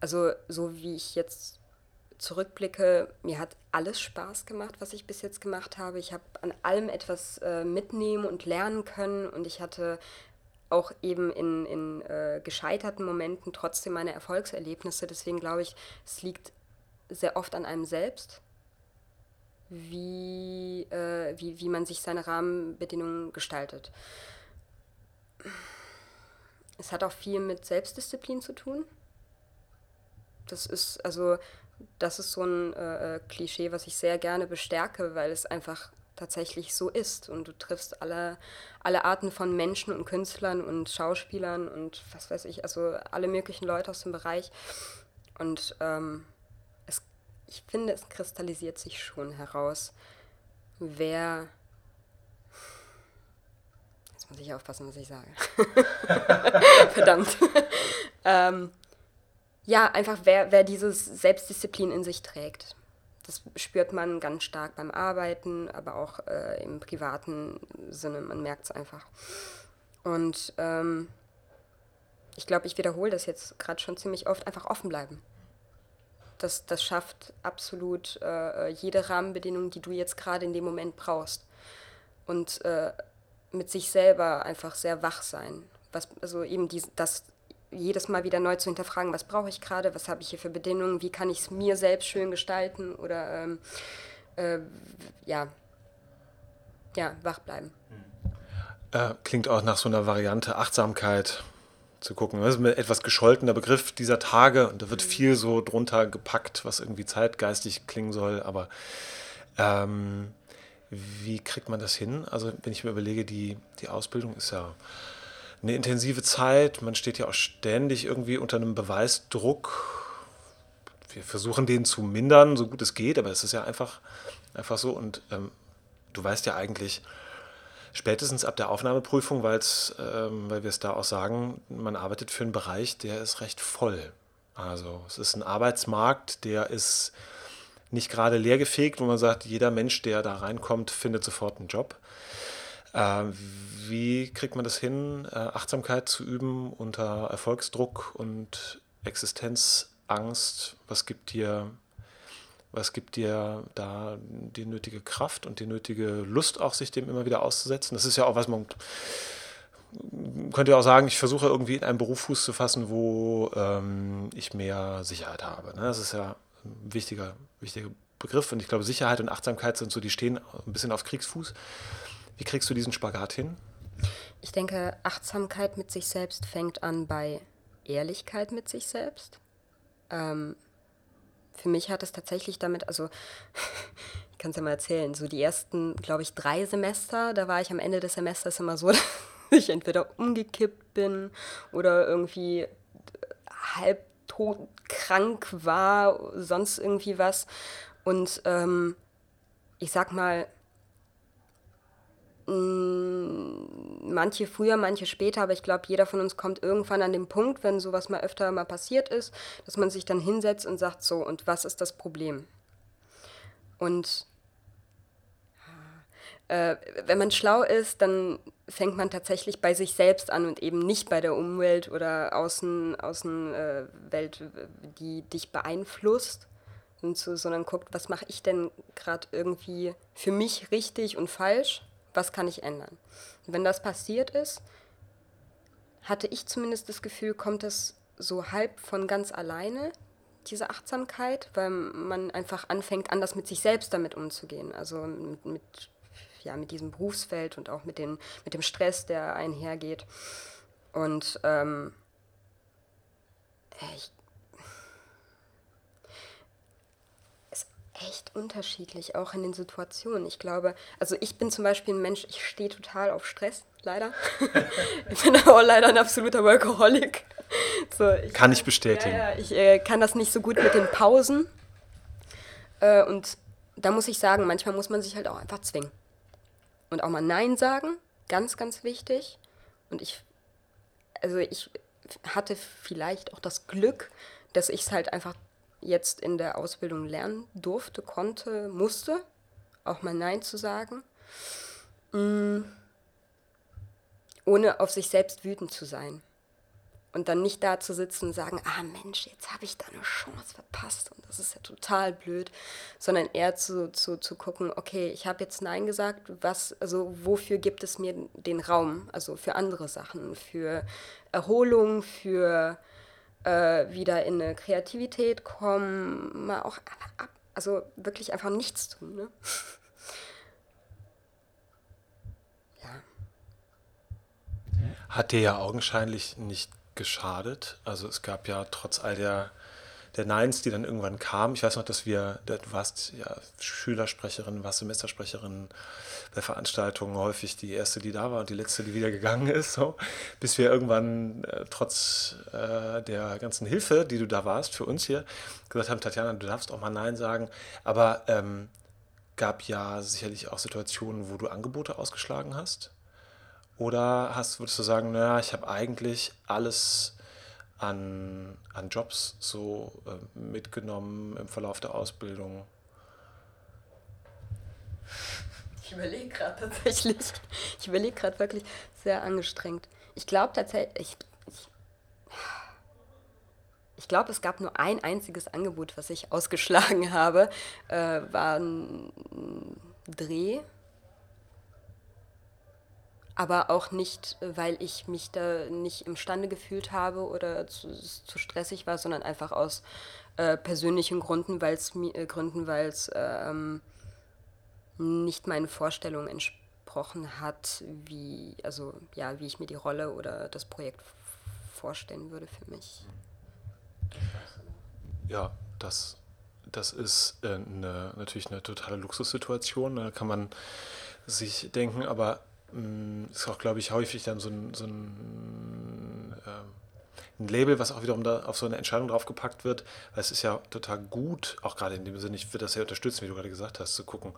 Also so wie ich jetzt zurückblicke, mir hat alles Spaß gemacht, was ich bis jetzt gemacht habe. Ich habe an allem etwas äh, mitnehmen und lernen können und ich hatte auch eben in, in äh, gescheiterten Momenten trotzdem meine Erfolgserlebnisse. Deswegen glaube ich, es liegt sehr oft an einem selbst, wie, äh, wie, wie man sich seine Rahmenbedingungen gestaltet. Es hat auch viel mit Selbstdisziplin zu tun. Das ist also das ist so ein äh, äh, Klischee, was ich sehr gerne bestärke, weil es einfach tatsächlich so ist. Und du triffst alle, alle Arten von Menschen und Künstlern und Schauspielern und was weiß ich, also alle möglichen Leute aus dem Bereich. Und ähm, es, ich finde, es kristallisiert sich schon heraus, wer. Jetzt muss ich aufpassen, was ich sage. Verdammt. ähm, ja, einfach wer, wer dieses Selbstdisziplin in sich trägt. Das spürt man ganz stark beim Arbeiten, aber auch äh, im privaten Sinne. Man merkt es einfach. Und ähm, ich glaube, ich wiederhole das jetzt gerade schon ziemlich oft, einfach offen bleiben. Das, das schafft absolut äh, jede Rahmenbedingung, die du jetzt gerade in dem Moment brauchst. Und äh, mit sich selber einfach sehr wach sein. Was, also eben die, das jedes Mal wieder neu zu hinterfragen, was brauche ich gerade, was habe ich hier für Bedingungen, wie kann ich es mir selbst schön gestalten oder ähm, äh, ja, ja, wach bleiben. Äh, klingt auch nach so einer Variante Achtsamkeit zu gucken. Das ist ein etwas gescholtener Begriff dieser Tage und da wird mhm. viel so drunter gepackt, was irgendwie zeitgeistig klingen soll, aber ähm, wie kriegt man das hin? Also wenn ich mir überlege, die, die Ausbildung ist ja eine intensive Zeit. Man steht ja auch ständig irgendwie unter einem Beweisdruck. Wir versuchen den zu mindern, so gut es geht, aber es ist ja einfach, einfach so. Und ähm, du weißt ja eigentlich spätestens ab der Aufnahmeprüfung, ähm, weil wir es da auch sagen, man arbeitet für einen Bereich, der ist recht voll. Also es ist ein Arbeitsmarkt, der ist nicht gerade leergefegt, wo man sagt, jeder Mensch, der da reinkommt, findet sofort einen Job. Äh, wie kriegt man das hin, äh, Achtsamkeit zu üben unter Erfolgsdruck und Existenzangst? Was gibt dir, was gibt dir da die nötige Kraft und die nötige Lust, auch sich dem immer wieder auszusetzen? Das ist ja auch was man könnte ja auch sagen, ich versuche irgendwie in einem Beruf Fuß zu fassen, wo ähm, ich mehr Sicherheit habe. Ne? Das ist ja ein wichtiger, wichtiger Begriff und ich glaube, Sicherheit und Achtsamkeit sind so, die stehen ein bisschen auf Kriegsfuß. Wie kriegst du diesen Spagat hin? Ich denke, Achtsamkeit mit sich selbst fängt an bei Ehrlichkeit mit sich selbst. Ähm, für mich hat es tatsächlich damit, also ich kann es ja mal erzählen, so die ersten, glaube ich, drei Semester, da war ich am Ende des Semesters immer so, dass ich entweder umgekippt bin oder irgendwie halbtot krank war, sonst irgendwie was. Und ähm, ich sag mal, manche früher, manche später, aber ich glaube, jeder von uns kommt irgendwann an den Punkt, wenn sowas mal öfter mal passiert ist, dass man sich dann hinsetzt und sagt, so, und was ist das Problem? Und äh, wenn man schlau ist, dann fängt man tatsächlich bei sich selbst an und eben nicht bei der Umwelt oder Außen, Außenwelt, äh, die dich beeinflusst, so, sondern guckt, was mache ich denn gerade irgendwie für mich richtig und falsch was kann ich ändern. Und wenn das passiert ist, hatte ich zumindest das Gefühl, kommt es so halb von ganz alleine, diese Achtsamkeit, weil man einfach anfängt, anders mit sich selbst damit umzugehen. Also mit, mit ja, mit diesem Berufsfeld und auch mit, den, mit dem Stress, der einhergeht. Und ähm, ich echt unterschiedlich, auch in den Situationen. Ich glaube, also ich bin zum Beispiel ein Mensch, ich stehe total auf Stress, leider. ich bin auch leider ein absoluter Workaholic. So, ich, kann ich bestätigen. Ja, ja, ich äh, kann das nicht so gut mit den Pausen. Äh, und da muss ich sagen, manchmal muss man sich halt auch einfach zwingen. Und auch mal Nein sagen, ganz, ganz wichtig. Und ich, also ich hatte vielleicht auch das Glück, dass ich es halt einfach jetzt in der Ausbildung lernen durfte, konnte, musste, auch mal Nein zu sagen. Mm. Ohne auf sich selbst wütend zu sein. Und dann nicht da zu sitzen und sagen, ah Mensch, jetzt habe ich da eine Chance verpasst und das ist ja total blöd, sondern eher zu, zu, zu gucken, okay, ich habe jetzt Nein gesagt, was, also wofür gibt es mir den Raum? Also für andere Sachen, für Erholung, für äh, wieder in eine Kreativität kommen, mal auch ab, also wirklich einfach nichts tun. Ne? ja. Hat dir ja augenscheinlich nicht geschadet. Also es gab ja trotz all der, der Neins, die dann irgendwann kamen, ich weiß noch, dass wir, du warst ja Schülersprecherin, warst Semestersprecherin bei Veranstaltungen, häufig die erste, die da war und die letzte, die wieder gegangen ist, so, bis wir irgendwann äh, trotz äh, der ganzen Hilfe, die du da warst für uns hier, gesagt haben, Tatjana, du darfst auch mal Nein sagen, aber ähm, gab ja sicherlich auch Situationen, wo du Angebote ausgeschlagen hast? Oder hast, würdest du sagen, naja, ich habe eigentlich alles an, an Jobs so äh, mitgenommen im Verlauf der Ausbildung? Ich überlege gerade tatsächlich. Ich überlege gerade wirklich sehr angestrengt. Ich glaube tatsächlich, ich, glaube, es gab nur ein einziges Angebot, was ich ausgeschlagen habe, äh, war ein Dreh aber auch nicht, weil ich mich da nicht imstande gefühlt habe oder zu, zu stressig war, sondern einfach aus äh, persönlichen Gründen, weil es äh, Gründen, weil es ähm, nicht meinen Vorstellungen entsprochen hat, wie also ja, wie ich mir die Rolle oder das Projekt vorstellen würde für mich. Ja, das, das ist äh, eine, natürlich eine totale Luxussituation. Da kann man sich denken, aber ist auch, glaube ich, häufig dann so ein, so ein, äh, ein, Label, was auch wiederum da auf so eine Entscheidung draufgepackt wird, weil es ist ja total gut, auch gerade in dem Sinne, ich würde das sehr unterstützen, wie du gerade gesagt hast, zu gucken,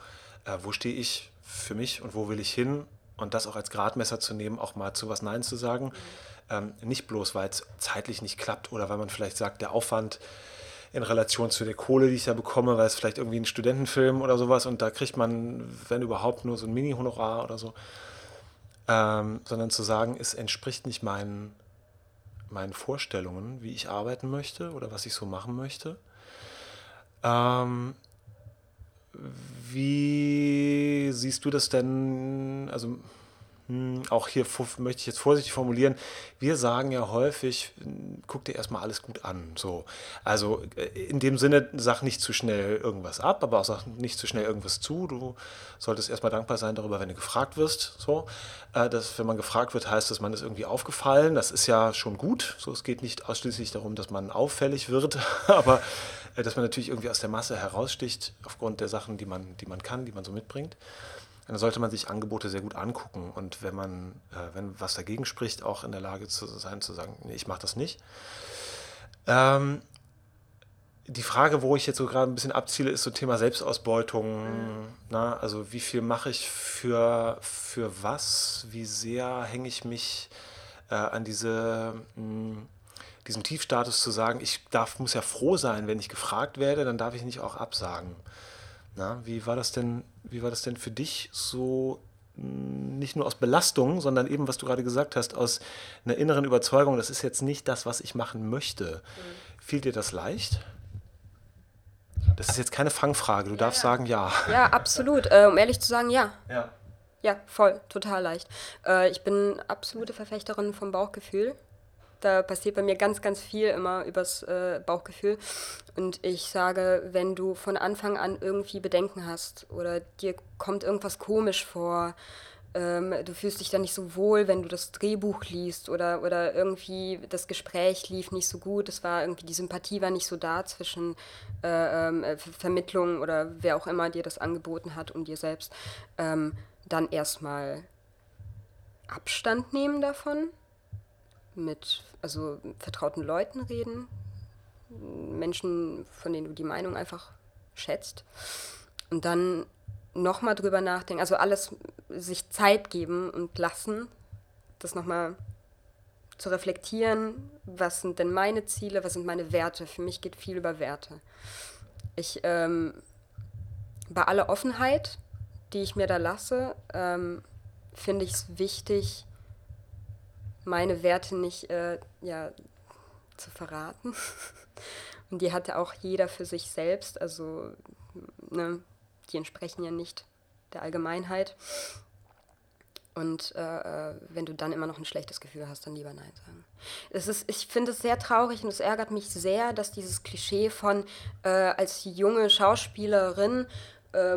äh, wo stehe ich für mich und wo will ich hin? Und das auch als Gradmesser zu nehmen, auch mal zu was Nein zu sagen. Ähm, nicht bloß, weil es zeitlich nicht klappt oder weil man vielleicht sagt, der Aufwand in Relation zu der Kohle, die ich da bekomme, weil es vielleicht irgendwie ein Studentenfilm oder sowas und da kriegt man, wenn überhaupt, nur so ein Mini-Honorar oder so ähm, sondern zu sagen, es entspricht nicht meinen, meinen Vorstellungen, wie ich arbeiten möchte oder was ich so machen möchte. Ähm, wie siehst du das denn? Also auch hier möchte ich jetzt vorsichtig formulieren, wir sagen ja häufig, guck dir erstmal alles gut an. So. Also äh, in dem Sinne, sag nicht zu schnell irgendwas ab, aber auch sag nicht zu schnell irgendwas zu. Du solltest erstmal dankbar sein darüber, wenn du gefragt wirst. So. Äh, dass, wenn man gefragt wird, heißt das, man ist irgendwie aufgefallen. Das ist ja schon gut. So, es geht nicht ausschließlich darum, dass man auffällig wird, aber äh, dass man natürlich irgendwie aus der Masse heraussticht aufgrund der Sachen, die man, die man kann, die man so mitbringt dann sollte man sich Angebote sehr gut angucken und wenn man, äh, wenn was dagegen spricht, auch in der Lage zu sein, zu sagen, nee, ich mache das nicht. Ähm, die Frage, wo ich jetzt so gerade ein bisschen abziele, ist so Thema Selbstausbeutung. Mhm. Na, also wie viel mache ich für, für was? Wie sehr hänge ich mich äh, an diese, mh, hm, diesem Tiefstatus zu sagen, ich darf, muss ja froh sein, wenn ich gefragt werde, dann darf ich nicht auch absagen. Na, wie war das denn, wie war das denn für dich so hm, nicht nur aus Belastung, sondern eben, was du gerade gesagt hast, aus einer inneren Überzeugung, das ist jetzt nicht das, was ich machen möchte. Mhm. Fiel dir das leicht? Das ist jetzt keine Fangfrage, du ja, darfst ja. sagen ja. Ja, absolut. Äh, um ehrlich zu sagen, ja. Ja. Ja, voll, total leicht. Äh, ich bin absolute Verfechterin vom Bauchgefühl. Da passiert bei mir ganz, ganz viel immer übers äh, Bauchgefühl. Und ich sage, wenn du von Anfang an irgendwie Bedenken hast oder dir kommt irgendwas komisch vor, ähm, du fühlst dich dann nicht so wohl, wenn du das Drehbuch liest oder, oder irgendwie das Gespräch lief nicht so gut, es war irgendwie, die Sympathie war nicht so da zwischen äh, ähm, Vermittlung oder wer auch immer dir das angeboten hat und dir selbst, ähm, dann erstmal Abstand nehmen davon mit also vertrauten Leuten reden, Menschen, von denen du die Meinung einfach schätzt. Und dann nochmal drüber nachdenken, also alles sich Zeit geben und lassen, das nochmal zu reflektieren, was sind denn meine Ziele, was sind meine Werte. Für mich geht viel über Werte. Ich, ähm, bei aller Offenheit, die ich mir da lasse, ähm, finde ich es wichtig, meine Werte nicht äh, ja, zu verraten. Und die hatte auch jeder für sich selbst. Also, ne, die entsprechen ja nicht der Allgemeinheit. Und äh, äh, wenn du dann immer noch ein schlechtes Gefühl hast, dann lieber Nein sagen. Es ist, ich finde es sehr traurig und es ärgert mich sehr, dass dieses Klischee von äh, als junge Schauspielerin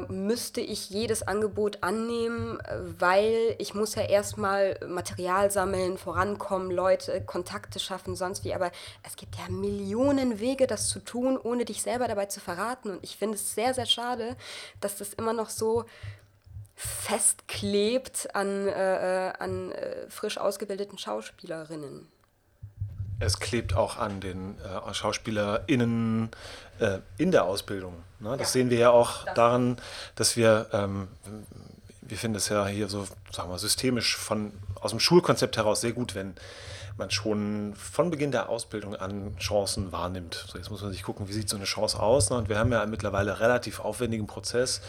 müsste ich jedes Angebot annehmen, weil ich muss ja erstmal Material sammeln, vorankommen, Leute, Kontakte schaffen, sonst wie. Aber es gibt ja Millionen Wege, das zu tun, ohne dich selber dabei zu verraten. Und ich finde es sehr, sehr schade, dass das immer noch so festklebt an, äh, äh, an äh, frisch ausgebildeten Schauspielerinnen. Es klebt auch an den äh, SchauspielerInnen äh, in der Ausbildung. Ne? Das ja. sehen wir ja auch das daran, dass wir, ähm, wir finden es ja hier so, sagen wir systemisch von, aus dem Schulkonzept heraus sehr gut, wenn man schon von Beginn der Ausbildung an Chancen wahrnimmt. So, jetzt muss man sich gucken, wie sieht so eine Chance aus. Ne? Und wir haben ja mittlerweile einen relativ aufwendigen Prozess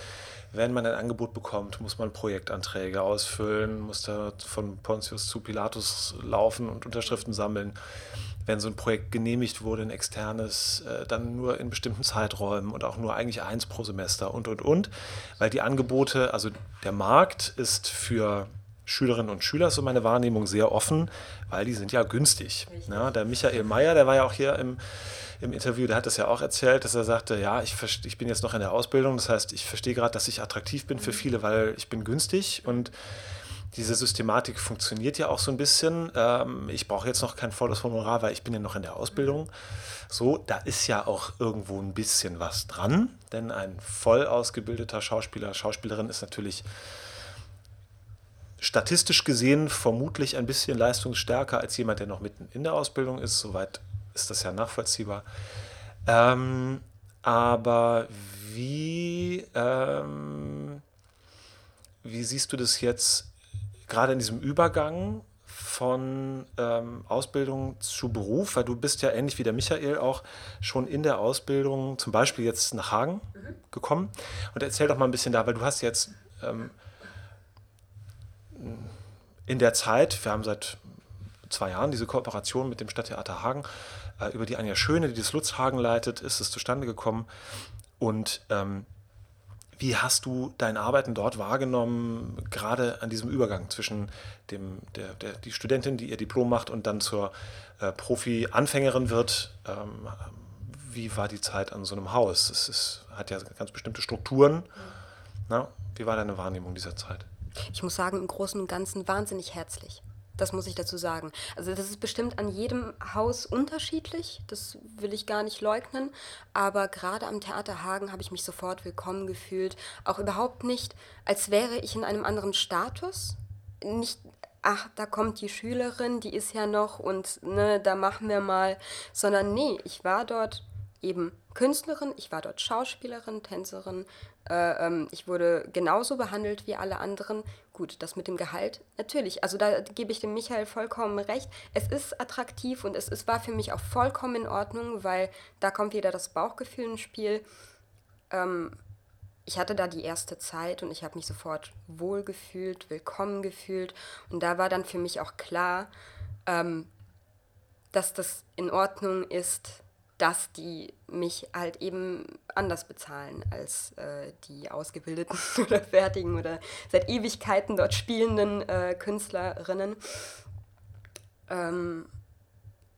wenn man ein Angebot bekommt, muss man Projektanträge ausfüllen, muss da von Pontius zu Pilatus laufen und Unterschriften sammeln. Wenn so ein Projekt genehmigt wurde, ein externes, äh, dann nur in bestimmten Zeiträumen und auch nur eigentlich eins pro Semester und, und, und. Weil die Angebote, also der Markt ist für Schülerinnen und Schüler, so meine Wahrnehmung, sehr offen, weil die sind ja günstig. Ja, der Michael Mayer, der war ja auch hier im im Interview, der hat das ja auch erzählt, dass er sagte, ja, ich, ich bin jetzt noch in der Ausbildung, das heißt, ich verstehe gerade, dass ich attraktiv bin für mhm. viele, weil ich bin günstig und diese Systematik funktioniert ja auch so ein bisschen. Ähm, ich brauche jetzt noch kein volles Honorar, weil ich bin ja noch in der Ausbildung. So, da ist ja auch irgendwo ein bisschen was dran, denn ein voll ausgebildeter Schauspieler, Schauspielerin ist natürlich statistisch gesehen vermutlich ein bisschen leistungsstärker als jemand, der noch mitten in der Ausbildung ist. Soweit ist das ja nachvollziehbar. Ähm, aber wie, ähm, wie siehst du das jetzt gerade in diesem Übergang von ähm, Ausbildung zu Beruf? Weil du bist ja ähnlich wie der Michael auch schon in der Ausbildung, zum Beispiel jetzt nach Hagen mhm. gekommen. Und erzähl doch mal ein bisschen da, weil du hast jetzt ähm, in der Zeit, wir haben seit zwei Jahren diese Kooperation mit dem Stadttheater Hagen, äh, über die Anja Schöne, die das Lutzhagen leitet, ist es zustande gekommen. Und ähm, wie hast du dein Arbeiten dort wahrgenommen, gerade an diesem Übergang zwischen dem, der, der, die Studentin, die ihr Diplom macht und dann zur äh, Profi-Anfängerin wird? Ähm, wie war die Zeit an so einem Haus? Es ist, hat ja ganz bestimmte Strukturen. Na, wie war deine Wahrnehmung dieser Zeit? Ich muss sagen, im Großen und Ganzen wahnsinnig herzlich. Das muss ich dazu sagen. Also das ist bestimmt an jedem Haus unterschiedlich, das will ich gar nicht leugnen, aber gerade am Theater Hagen habe ich mich sofort willkommen gefühlt, auch überhaupt nicht, als wäre ich in einem anderen Status, nicht ach, da kommt die Schülerin, die ist ja noch und ne, da machen wir mal, sondern nee, ich war dort eben Künstlerin, ich war dort Schauspielerin, Tänzerin, äh, ähm, ich wurde genauso behandelt wie alle anderen. Gut, das mit dem Gehalt, natürlich. Also da gebe ich dem Michael vollkommen recht. Es ist attraktiv und es, es war für mich auch vollkommen in Ordnung, weil da kommt wieder das Bauchgefühl ins Spiel. Ähm, ich hatte da die erste Zeit und ich habe mich sofort wohlgefühlt, willkommen gefühlt. Und da war dann für mich auch klar, ähm, dass das in Ordnung ist, dass die mich halt eben anders bezahlen als äh, die ausgebildeten oder fertigen oder seit Ewigkeiten dort spielenden äh, Künstlerinnen. Ähm,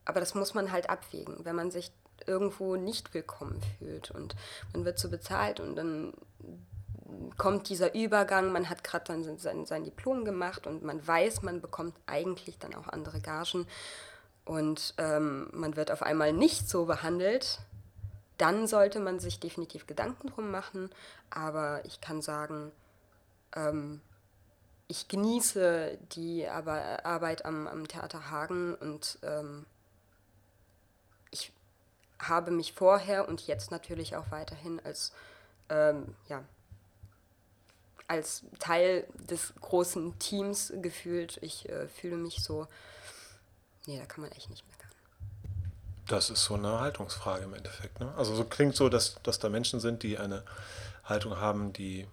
aber das muss man halt abwägen, wenn man sich irgendwo nicht willkommen fühlt und man wird so bezahlt und dann kommt dieser Übergang, man hat gerade dann sein, sein Diplom gemacht und man weiß, man bekommt eigentlich dann auch andere Gagen und ähm, man wird auf einmal nicht so behandelt, dann sollte man sich definitiv Gedanken drum machen. Aber ich kann sagen, ähm, ich genieße die Arbeit am, am Theater Hagen und ähm, ich habe mich vorher und jetzt natürlich auch weiterhin als, ähm, ja, als Teil des großen Teams gefühlt. Ich äh, fühle mich so Nee, da kann man echt nicht meckern. Das ist so eine Haltungsfrage im Endeffekt. Ne? Also so klingt so, dass, dass da Menschen sind, die eine Haltung haben, die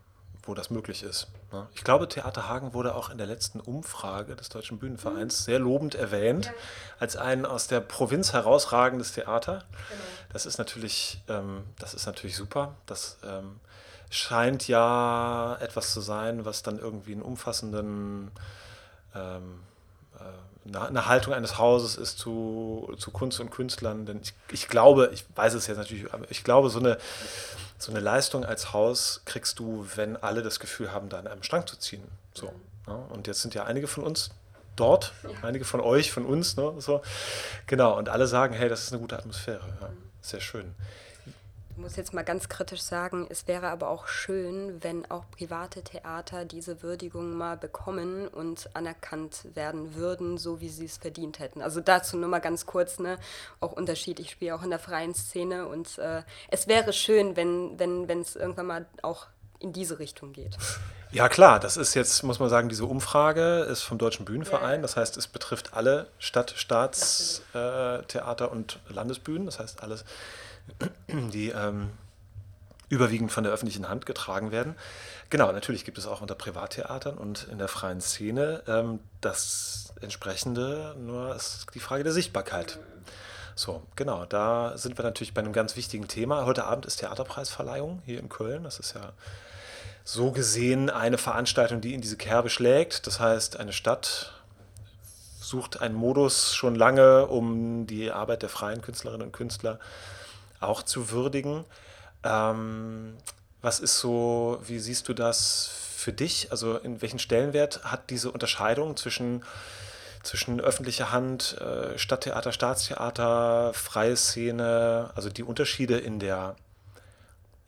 wo das möglich ist. Ne? Ich glaube, Theater Hagen wurde auch in der letzten Umfrage des Deutschen Bühnenvereins mhm. sehr lobend erwähnt, ja. als ein aus der Provinz herausragendes Theater. Genau. Das ist natürlich, ähm, das ist natürlich super. Das ähm, scheint ja etwas zu sein, was dann irgendwie einen umfassenden ähm, äh, eine Haltung eines Hauses ist zu, zu Kunst und Künstlern. Denn ich, ich glaube, ich weiß es jetzt natürlich, aber ich glaube, so eine so eine Leistung als Haus kriegst du, wenn alle das Gefühl haben, da an einem Strang zu ziehen. So, ja, und jetzt sind ja einige von uns dort, ja. einige von euch, von uns, ne, so. Genau, und alle sagen, hey, das ist eine gute Atmosphäre. Ja, sehr schön. Ich muss jetzt mal ganz kritisch sagen, es wäre aber auch schön, wenn auch private Theater diese Würdigung mal bekommen und anerkannt werden würden, so wie sie es verdient hätten. Also dazu nur mal ganz kurz, ne, auch Unterschied. Ich spiele auch in der freien Szene und äh, es wäre schön, wenn wenn wenn es irgendwann mal auch in diese Richtung geht. Ja klar, das ist jetzt, muss man sagen, diese Umfrage ist vom Deutschen Bühnenverein. Das heißt, es betrifft alle Stadt-, Staatstheater äh, und Landesbühnen. Das heißt, alles die ähm, überwiegend von der öffentlichen Hand getragen werden. Genau, natürlich gibt es auch unter Privattheatern und in der freien Szene ähm, das entsprechende, nur ist die Frage der Sichtbarkeit. So, genau, da sind wir natürlich bei einem ganz wichtigen Thema. Heute Abend ist Theaterpreisverleihung hier in Köln. Das ist ja so gesehen eine Veranstaltung, die in diese Kerbe schlägt. Das heißt, eine Stadt sucht einen Modus schon lange, um die Arbeit der freien Künstlerinnen und Künstler zu auch zu würdigen. Ähm, was ist so, wie siehst du das für dich? Also in welchen Stellenwert hat diese Unterscheidung zwischen, zwischen öffentlicher Hand, äh, Stadttheater, Staatstheater, freie Szene, also die Unterschiede in der,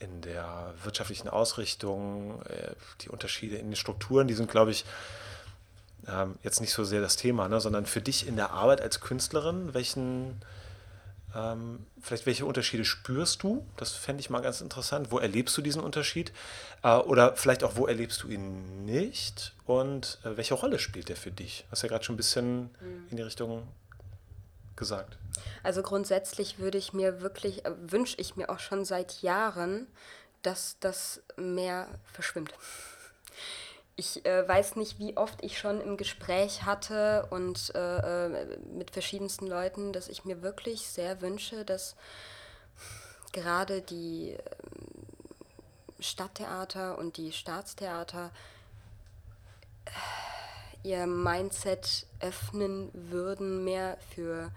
in der wirtschaftlichen Ausrichtung, äh, die Unterschiede in den Strukturen, die sind, glaube ich, ähm, jetzt nicht so sehr das Thema, ne, sondern für dich in der Arbeit als Künstlerin, welchen, ähm, vielleicht welche Unterschiede spürst du? Das fände ich mal ganz interessant. Wo erlebst du diesen Unterschied? Äh, oder vielleicht auch, wo erlebst du ihn nicht? Und äh, welche Rolle spielt der für dich? Hast ja gerade schon ein bisschen mhm. in die Richtung gesagt. Also grundsätzlich würde ich mir wirklich, äh, wünsche ich mir auch schon seit Jahren, dass das mehr verschwimmt ich äh, weiß nicht, wie oft ich schon im Gespräch hatte und äh, äh, mit verschiedensten Leuten, dass ich mir wirklich sehr wünsche, dass gerade die äh, Stadttheater und die Staatstheater äh, ihr Mindset öffnen würden mehr für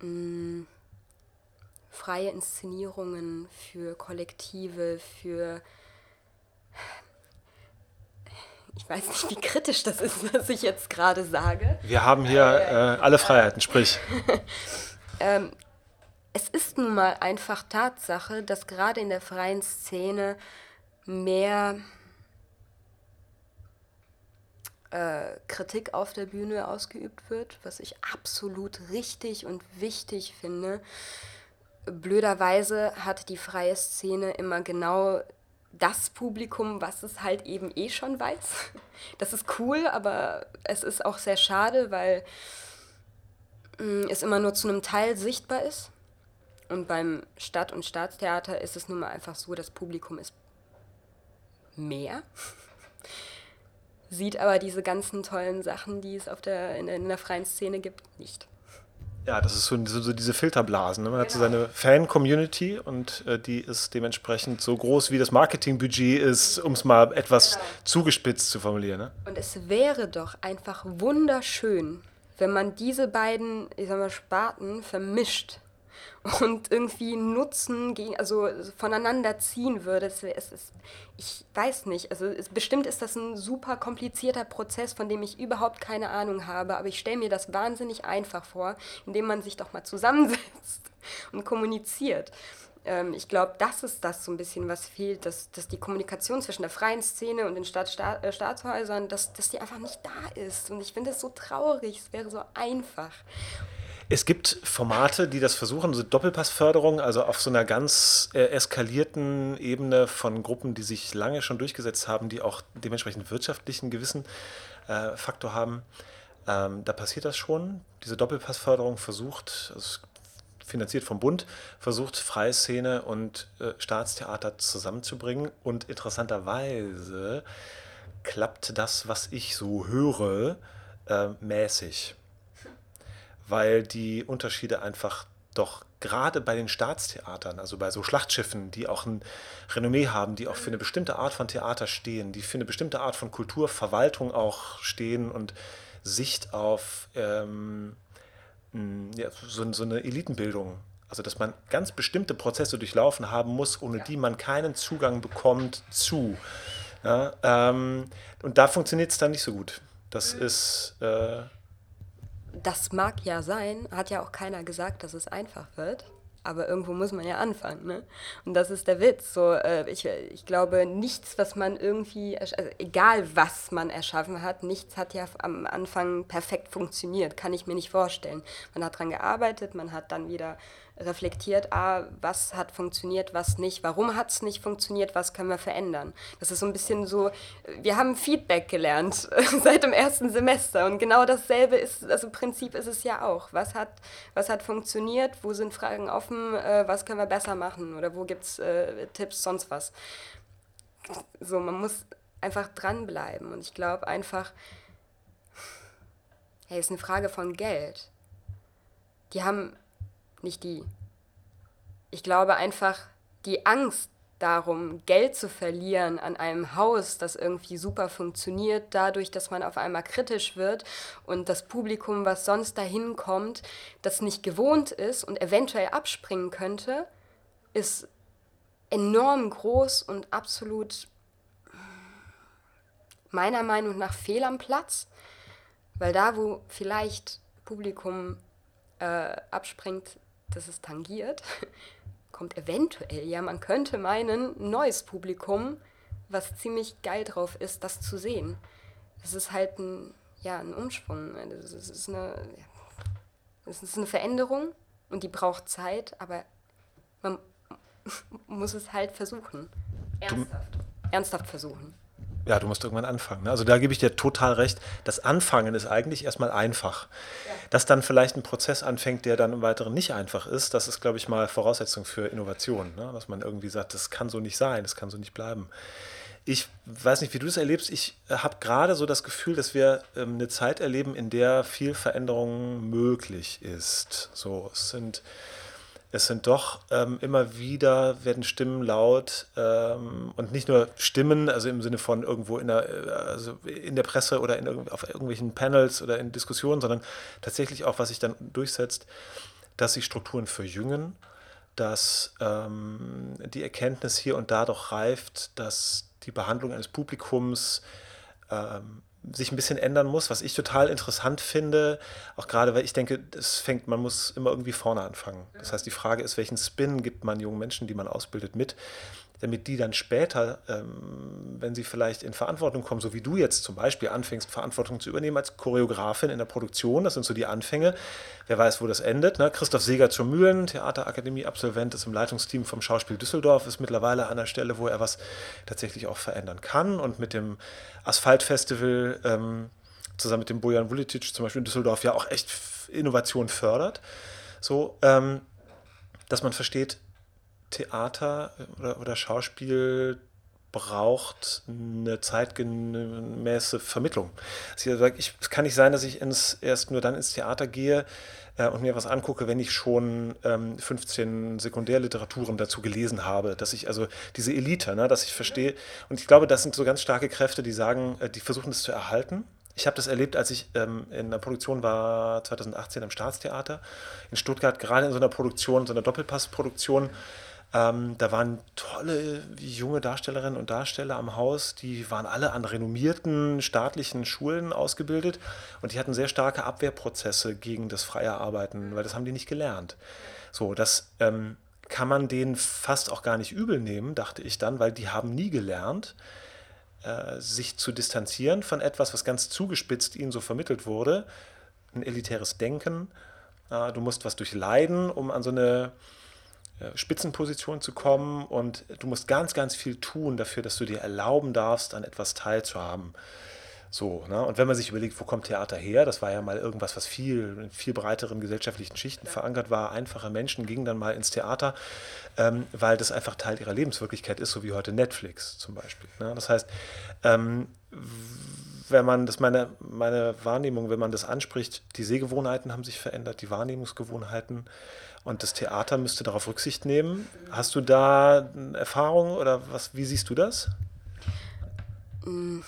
mh, mm, freie Inszenierungen, für Kollektive, für ich weiß nicht, wie kritisch das ist, was ich jetzt gerade sage. Wir haben hier äh, alle Freiheiten, sprich. ähm, es ist nun mal einfach Tatsache, dass gerade in der freien Szene mehr äh, Kritik auf der Bühne ausgeübt wird, was ich absolut richtig und wichtig finde. Blöderweise hat die freie Szene immer genau das Publikum, was es halt eben eh schon weiß. Das ist cool, aber es ist auch sehr schade, weil mm, es immer nur zu einem Teil sichtbar ist. Und beim Stadt- und Staatstheater ist es nun mal einfach so, das Publikum ist mehr, sieht aber diese ganzen tollen Sachen, die es auf der, in, der, in der freien Szene gibt, nicht. Ja, das ist so, so diese Filterblasen. Ne? Man hat so genau. seine Fan-Community und äh, die ist dementsprechend so groß, wie das Marketingbudget ist, um es mal etwas genau. zugespitzt zu formulieren. Ne? Und es wäre doch einfach wunderschön, wenn man diese beiden, ich sag mal, Sparten vermischt und irgendwie Nutzen gegen, also voneinander ziehen würde. Es, es, es, ich weiß nicht, also es, bestimmt ist das ein super komplizierter Prozess, von dem ich überhaupt keine Ahnung habe, aber ich stelle mir das wahnsinnig einfach vor, indem man sich doch mal zusammensetzt und kommuniziert. Ähm, ich glaube, das ist das so ein bisschen, was fehlt, dass, dass die Kommunikation zwischen der freien Szene und den Staat, äh, Staatshäusern, dass, dass die einfach nicht da ist. Und ich finde es so traurig, es wäre so einfach. Es gibt Formate, die das versuchen, so Doppelpassförderung, also auf so einer ganz äh, eskalierten Ebene von Gruppen, die sich lange schon durchgesetzt haben, die auch dementsprechend wirtschaftlichen gewissen äh, Faktor haben. Ähm, da passiert das schon. Diese Doppelpassförderung versucht, also finanziert vom Bund, versucht freie Szene und äh, Staatstheater zusammenzubringen. Und interessanterweise klappt das, was ich so höre, äh, mäßig. Weil die Unterschiede einfach doch gerade bei den Staatstheatern, also bei so Schlachtschiffen, die auch ein Renommee haben, die auch für eine bestimmte Art von Theater stehen, die für eine bestimmte Art von Kulturverwaltung auch stehen und Sicht auf ähm, ja, so, so, eine Elitenbildung. Also dass man ganz bestimmte Prozesse durchlaufen haben muss, ohne die man keinen Zugang bekommt zu. Ja, ähm, und da funktioniert es dann nicht so gut. Das mhm. ist... Äh, das mag ja sein, hat ja auch keiner gesagt, dass es einfach wird. Aber irgendwo muss man ja anfangen. Ne? Und das ist der Witz. So, äh, ich, ich glaube, nichts, was man irgendwie, also egal was man erschaffen hat, nichts hat ja am Anfang perfekt funktioniert. Kann ich mir nicht vorstellen. Man hat daran gearbeitet, man hat dann wieder reflektiert, ah, was hat funktioniert, was nicht, warum hat es nicht funktioniert, was können wir verändern. Das ist so ein bisschen so, wir haben Feedback gelernt seit dem ersten Semester und genau dasselbe ist, also Prinzip ist es ja auch. Was hat, was hat funktioniert, wo sind Fragen offen, äh, was können wir besser machen oder wo gibt es äh, Tipps, sonst was. So, man muss einfach dranbleiben und ich glaube einfach, hey, ist eine Frage von Geld. Die haben nicht die. Ich glaube einfach, die Angst darum, Geld zu verlieren an einem Haus, das irgendwie super funktioniert, dadurch, dass man auf einmal kritisch wird und das Publikum, was sonst dahin kommt, das nicht gewohnt ist und eventuell abspringen könnte, ist enorm groß und absolut meiner Meinung nach fehl am Platz, weil da, wo vielleicht Publikum äh, abspringt, dass es tangiert, kommt eventuell, ja, man könnte meinen, ein neues Publikum, was ziemlich geil drauf ist, das zu sehen. Es ist halt ein, ja, ein Umschwung. Es ist eine, es ist eine Veränderung und die braucht Zeit, aber man muss es halt versuchen. Ernsthaft. Ernsthaft versuchen. Ja, du musst irgendwann anfangen. Ne? Also da gebe ich dir total recht. Das Anfangen ist eigentlich erstmal einfach. Ja. Dass dann vielleicht ein Prozess anfängt, der dann im Weiteren nicht einfach ist, das ist, glaube ich, mal Voraussetzung für Innovation. Ne? Dass man irgendwie sagt, das kann so nicht sein, das kann so nicht bleiben. Ich weiß nicht, wie du das erlebst. Ich habe gerade so das Gefühl, dass wir ähm, eine Zeit erleben, in der viel Veränderung möglich ist. So, es sind es sind doch ähm, immer wieder werden Stimmen laut ähm, und nicht nur Stimmen, also im Sinne von irgendwo in der, äh, also in der Presse oder in, auf irgendwelchen Panels oder in Diskussionen, sondern tatsächlich auch, was sich dann durchsetzt, dass sich Strukturen verjüngen, dass ähm, die Erkenntnis hier und da doch reift, dass die Behandlung eines Publikums ähm, sich ein bisschen ändern muss, was ich total interessant finde, auch gerade weil ich denke, es fängt, man muss immer irgendwie vorne anfangen. Das heißt, die Frage ist, welchen Spin gibt man jungen Menschen, die man ausbildet, mit? Damit die dann später, ähm, wenn sie vielleicht in Verantwortung kommen, so wie du jetzt zum Beispiel anfängst, Verantwortung zu übernehmen als Choreografin in der Produktion, das sind so die Anfänge, wer weiß, wo das endet. Ne? Christoph Seger zur Mühlen, Theaterakademie-Absolvent, ist im Leitungsteam vom Schauspiel Düsseldorf, ist mittlerweile an der Stelle, wo er was tatsächlich auch verändern kann und mit dem Asphaltfestival ähm, zusammen mit dem Bojan Vulitic zum Beispiel in Düsseldorf ja auch echt Innovation fördert. So, ähm, dass man versteht, Theater oder, oder Schauspiel braucht eine zeitgemäße Vermittlung. Also ich, es kann nicht sein, dass ich ins, erst nur dann ins Theater gehe äh, und mir was angucke, wenn ich schon ähm, 15 Sekundärliteraturen dazu gelesen habe. Dass ich also diese Elite, ne, dass ich verstehe. Und ich glaube, das sind so ganz starke Kräfte, die sagen, äh, die versuchen es zu erhalten. Ich habe das erlebt, als ich ähm, in der Produktion war, 2018 am Staatstheater in Stuttgart, gerade in so einer Produktion, so einer Doppelpassproduktion. Ähm, da waren tolle junge Darstellerinnen und Darsteller am Haus, die waren alle an renommierten staatlichen Schulen ausgebildet und die hatten sehr starke Abwehrprozesse gegen das freie Arbeiten, weil das haben die nicht gelernt. So, das ähm, kann man denen fast auch gar nicht übel nehmen, dachte ich dann, weil die haben nie gelernt, äh, sich zu distanzieren von etwas, was ganz zugespitzt ihnen so vermittelt wurde, ein elitäres Denken. Äh, du musst was durchleiden, um an so eine Spitzenposition zu kommen und du musst ganz, ganz viel tun dafür, dass du dir erlauben darfst, an etwas teilzuhaben. So, ne? Und wenn man sich überlegt, wo kommt Theater her, das war ja mal irgendwas, was viel in viel breiteren gesellschaftlichen Schichten verankert war. Einfache Menschen gingen dann mal ins Theater, ähm, weil das einfach Teil ihrer Lebenswirklichkeit ist, so wie heute Netflix zum Beispiel. Ne? Das heißt, ähm, wenn man das meine, meine Wahrnehmung, wenn man das anspricht, die Sehgewohnheiten haben sich verändert, die Wahrnehmungsgewohnheiten und das Theater müsste darauf Rücksicht nehmen. Hast du da Erfahrungen oder was, wie siehst du das? Mm.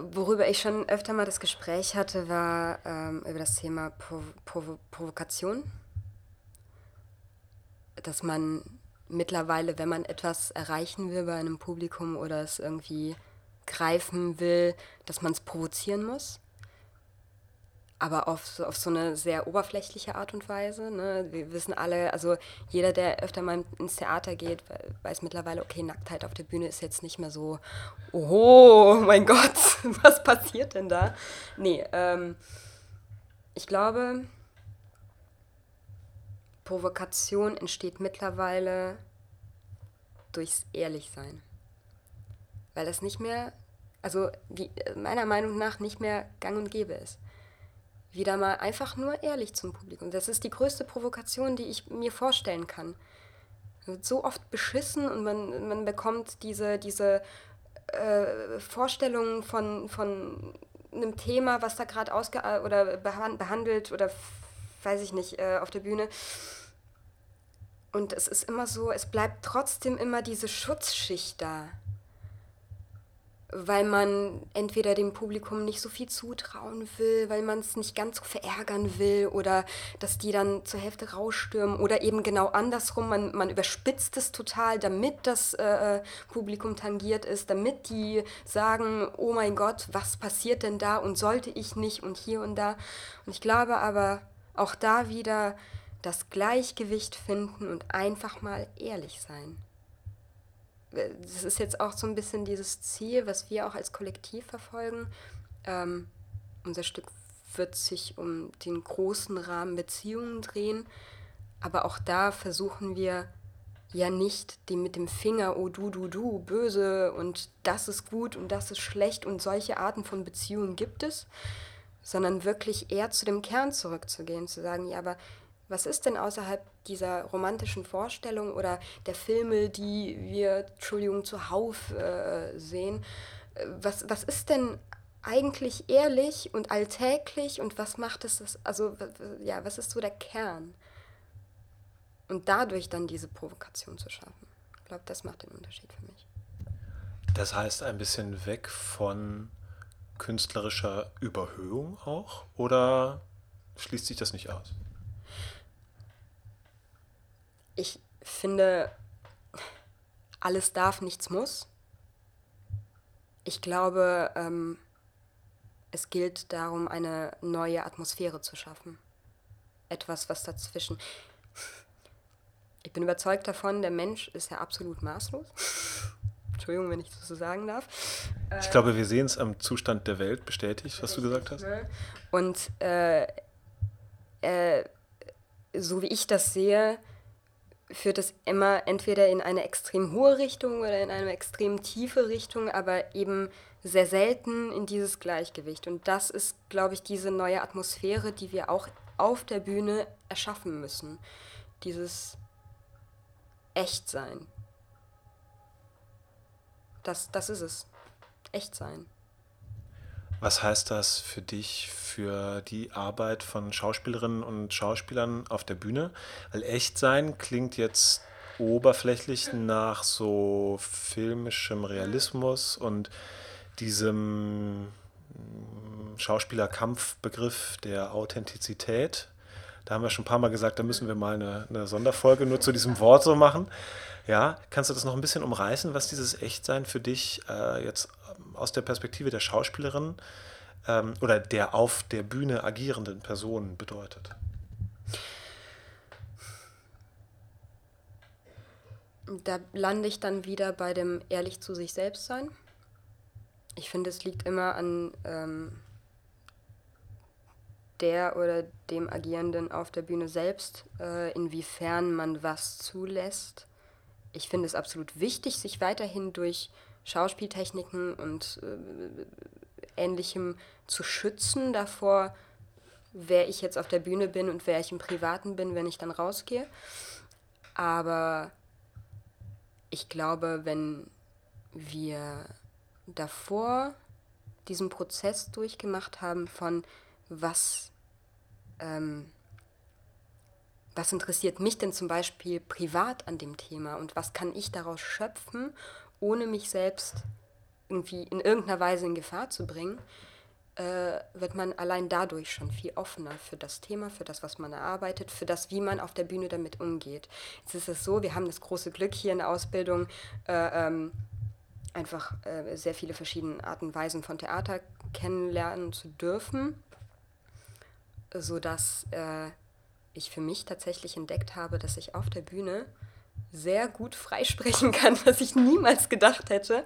Worüber ich schon öfter mal das Gespräch hatte, war ähm, über das Thema Pro Pro Provokation. Dass man mittlerweile, wenn man etwas erreichen will bei einem Publikum oder es irgendwie greifen will, dass man es provozieren muss aber auf, auf so eine sehr oberflächliche Art und Weise. Ne? Wir wissen alle, also jeder, der öfter mal ins Theater geht, weiß mittlerweile, okay, Nacktheit auf der Bühne ist jetzt nicht mehr so, oh mein Gott, was passiert denn da? Nee, ähm, ich glaube, Provokation entsteht mittlerweile durchs Ehrlichsein. Weil das nicht mehr, also die, meiner Meinung nach nicht mehr gang und gäbe ist wieder mal einfach nur ehrlich zum Publikum. Das ist die größte Provokation, die ich mir vorstellen kann. Man wird so oft beschissen und man, man bekommt diese, diese äh, Vorstellungen von, von einem Thema, was da gerade ausge oder behandelt oder weiß ich nicht, äh, auf der Bühne. Und es ist immer so, es bleibt trotzdem immer diese Schutzschicht da weil man entweder dem Publikum nicht so viel zutrauen will, weil man es nicht ganz so verärgern will oder dass die dann zur Hälfte rausstürmen oder eben genau andersrum, man, man überspitzt es total, damit das äh, äh, Publikum tangiert ist, damit die sagen, oh mein Gott, was passiert denn da und sollte ich nicht und hier und da. Und ich glaube aber auch da wieder das Gleichgewicht finden und einfach mal ehrlich sein das ist jetzt auch so ein bisschen dieses Ziel, was wir auch als Kollektiv verfolgen. Ähm, unser Stück wird sich um den großen Rahmen Beziehungen drehen, aber auch da versuchen wir ja nicht die mit dem Finger, oh du, du, du, böse und das ist gut und das ist schlecht und solche Arten von Beziehungen gibt es, sondern wirklich eher zu dem Kern zurückzugehen, zu sagen, ja, aber was ist denn außerhalb dieser romantischen Vorstellung oder der Filme, die wir, Entschuldigung, zuhauf äh, sehen? Was, was ist denn eigentlich ehrlich und alltäglich und was macht es, das, also ja, was ist so der Kern? Und dadurch dann diese Provokation zu schaffen. Ich glaube, das macht den Unterschied für mich. Das heißt ein bisschen weg von künstlerischer Überhöhung auch oder schließt sich das nicht aus? Ich finde, alles darf, nichts muss. Ich glaube, ähm, es gilt darum, eine neue Atmosphäre zu schaffen. Etwas, was dazwischen. Ich bin überzeugt davon, der Mensch ist ja absolut maßlos. Entschuldigung, wenn ich das so sagen darf. Ich glaube, wir sehen es am Zustand der Welt bestätigt, was du gesagt hast. Und äh, äh, so wie ich das sehe, führt es immer entweder in eine extrem hohe Richtung oder in eine extrem tiefe Richtung, aber eben sehr selten in dieses Gleichgewicht. Und das ist, glaube ich, diese neue Atmosphäre, die wir auch auf der Bühne erschaffen müssen. Dieses Echtsein. Das, das ist es. Echtsein. Was heißt das für dich, für die Arbeit von Schauspielerinnen und Schauspielern auf der Bühne? Weil echt sein klingt jetzt oberflächlich nach so filmischem Realismus und diesem mm, Schauspielerkampfbegriff der Authentizität. Da haben wir schon ein paar Mal gesagt, da müssen wir mal eine, eine Sonderfolge nur zu diesem Wort so machen. Ja, kannst du das noch ein bisschen umreißen, was dieses Echtsein für dich äh, jetzt aus der Perspektive der Schauspielerin ähm, oder der auf der Bühne agierenden Person bedeutet? Da lande ich dann wieder bei dem ehrlich zu sich selbst sein. Ich finde, es liegt immer an ähm, der oder dem Agierenden auf der Bühne selbst, äh, inwiefern man was zulässt. Ich finde es absolut wichtig, sich weiterhin durch Schauspieltechniken und äh, Ähnlichem zu schützen davor, wer ich jetzt auf der Bühne bin und wer ich im Privaten bin, wenn ich dann rausgehe. Aber ich glaube, wenn wir davor diesen Prozess durchgemacht haben von was, ähm, was interessiert mich denn zum Beispiel privat an dem Thema und was kann ich daraus schöpfen, ohne mich selbst irgendwie in irgendeiner Weise in Gefahr zu bringen, äh, wird man allein dadurch schon viel offener für das Thema, für das, was man erarbeitet, für das, wie man auf der Bühne damit umgeht. Jetzt ist es so, wir haben das große Glück hier in der Ausbildung, äh, ähm, einfach äh, sehr viele verschiedene Arten und Weisen von Theater kennenlernen zu dürfen, sodass äh, ich für mich tatsächlich entdeckt habe, dass ich auf der Bühne sehr gut freisprechen kann, was ich niemals gedacht hätte,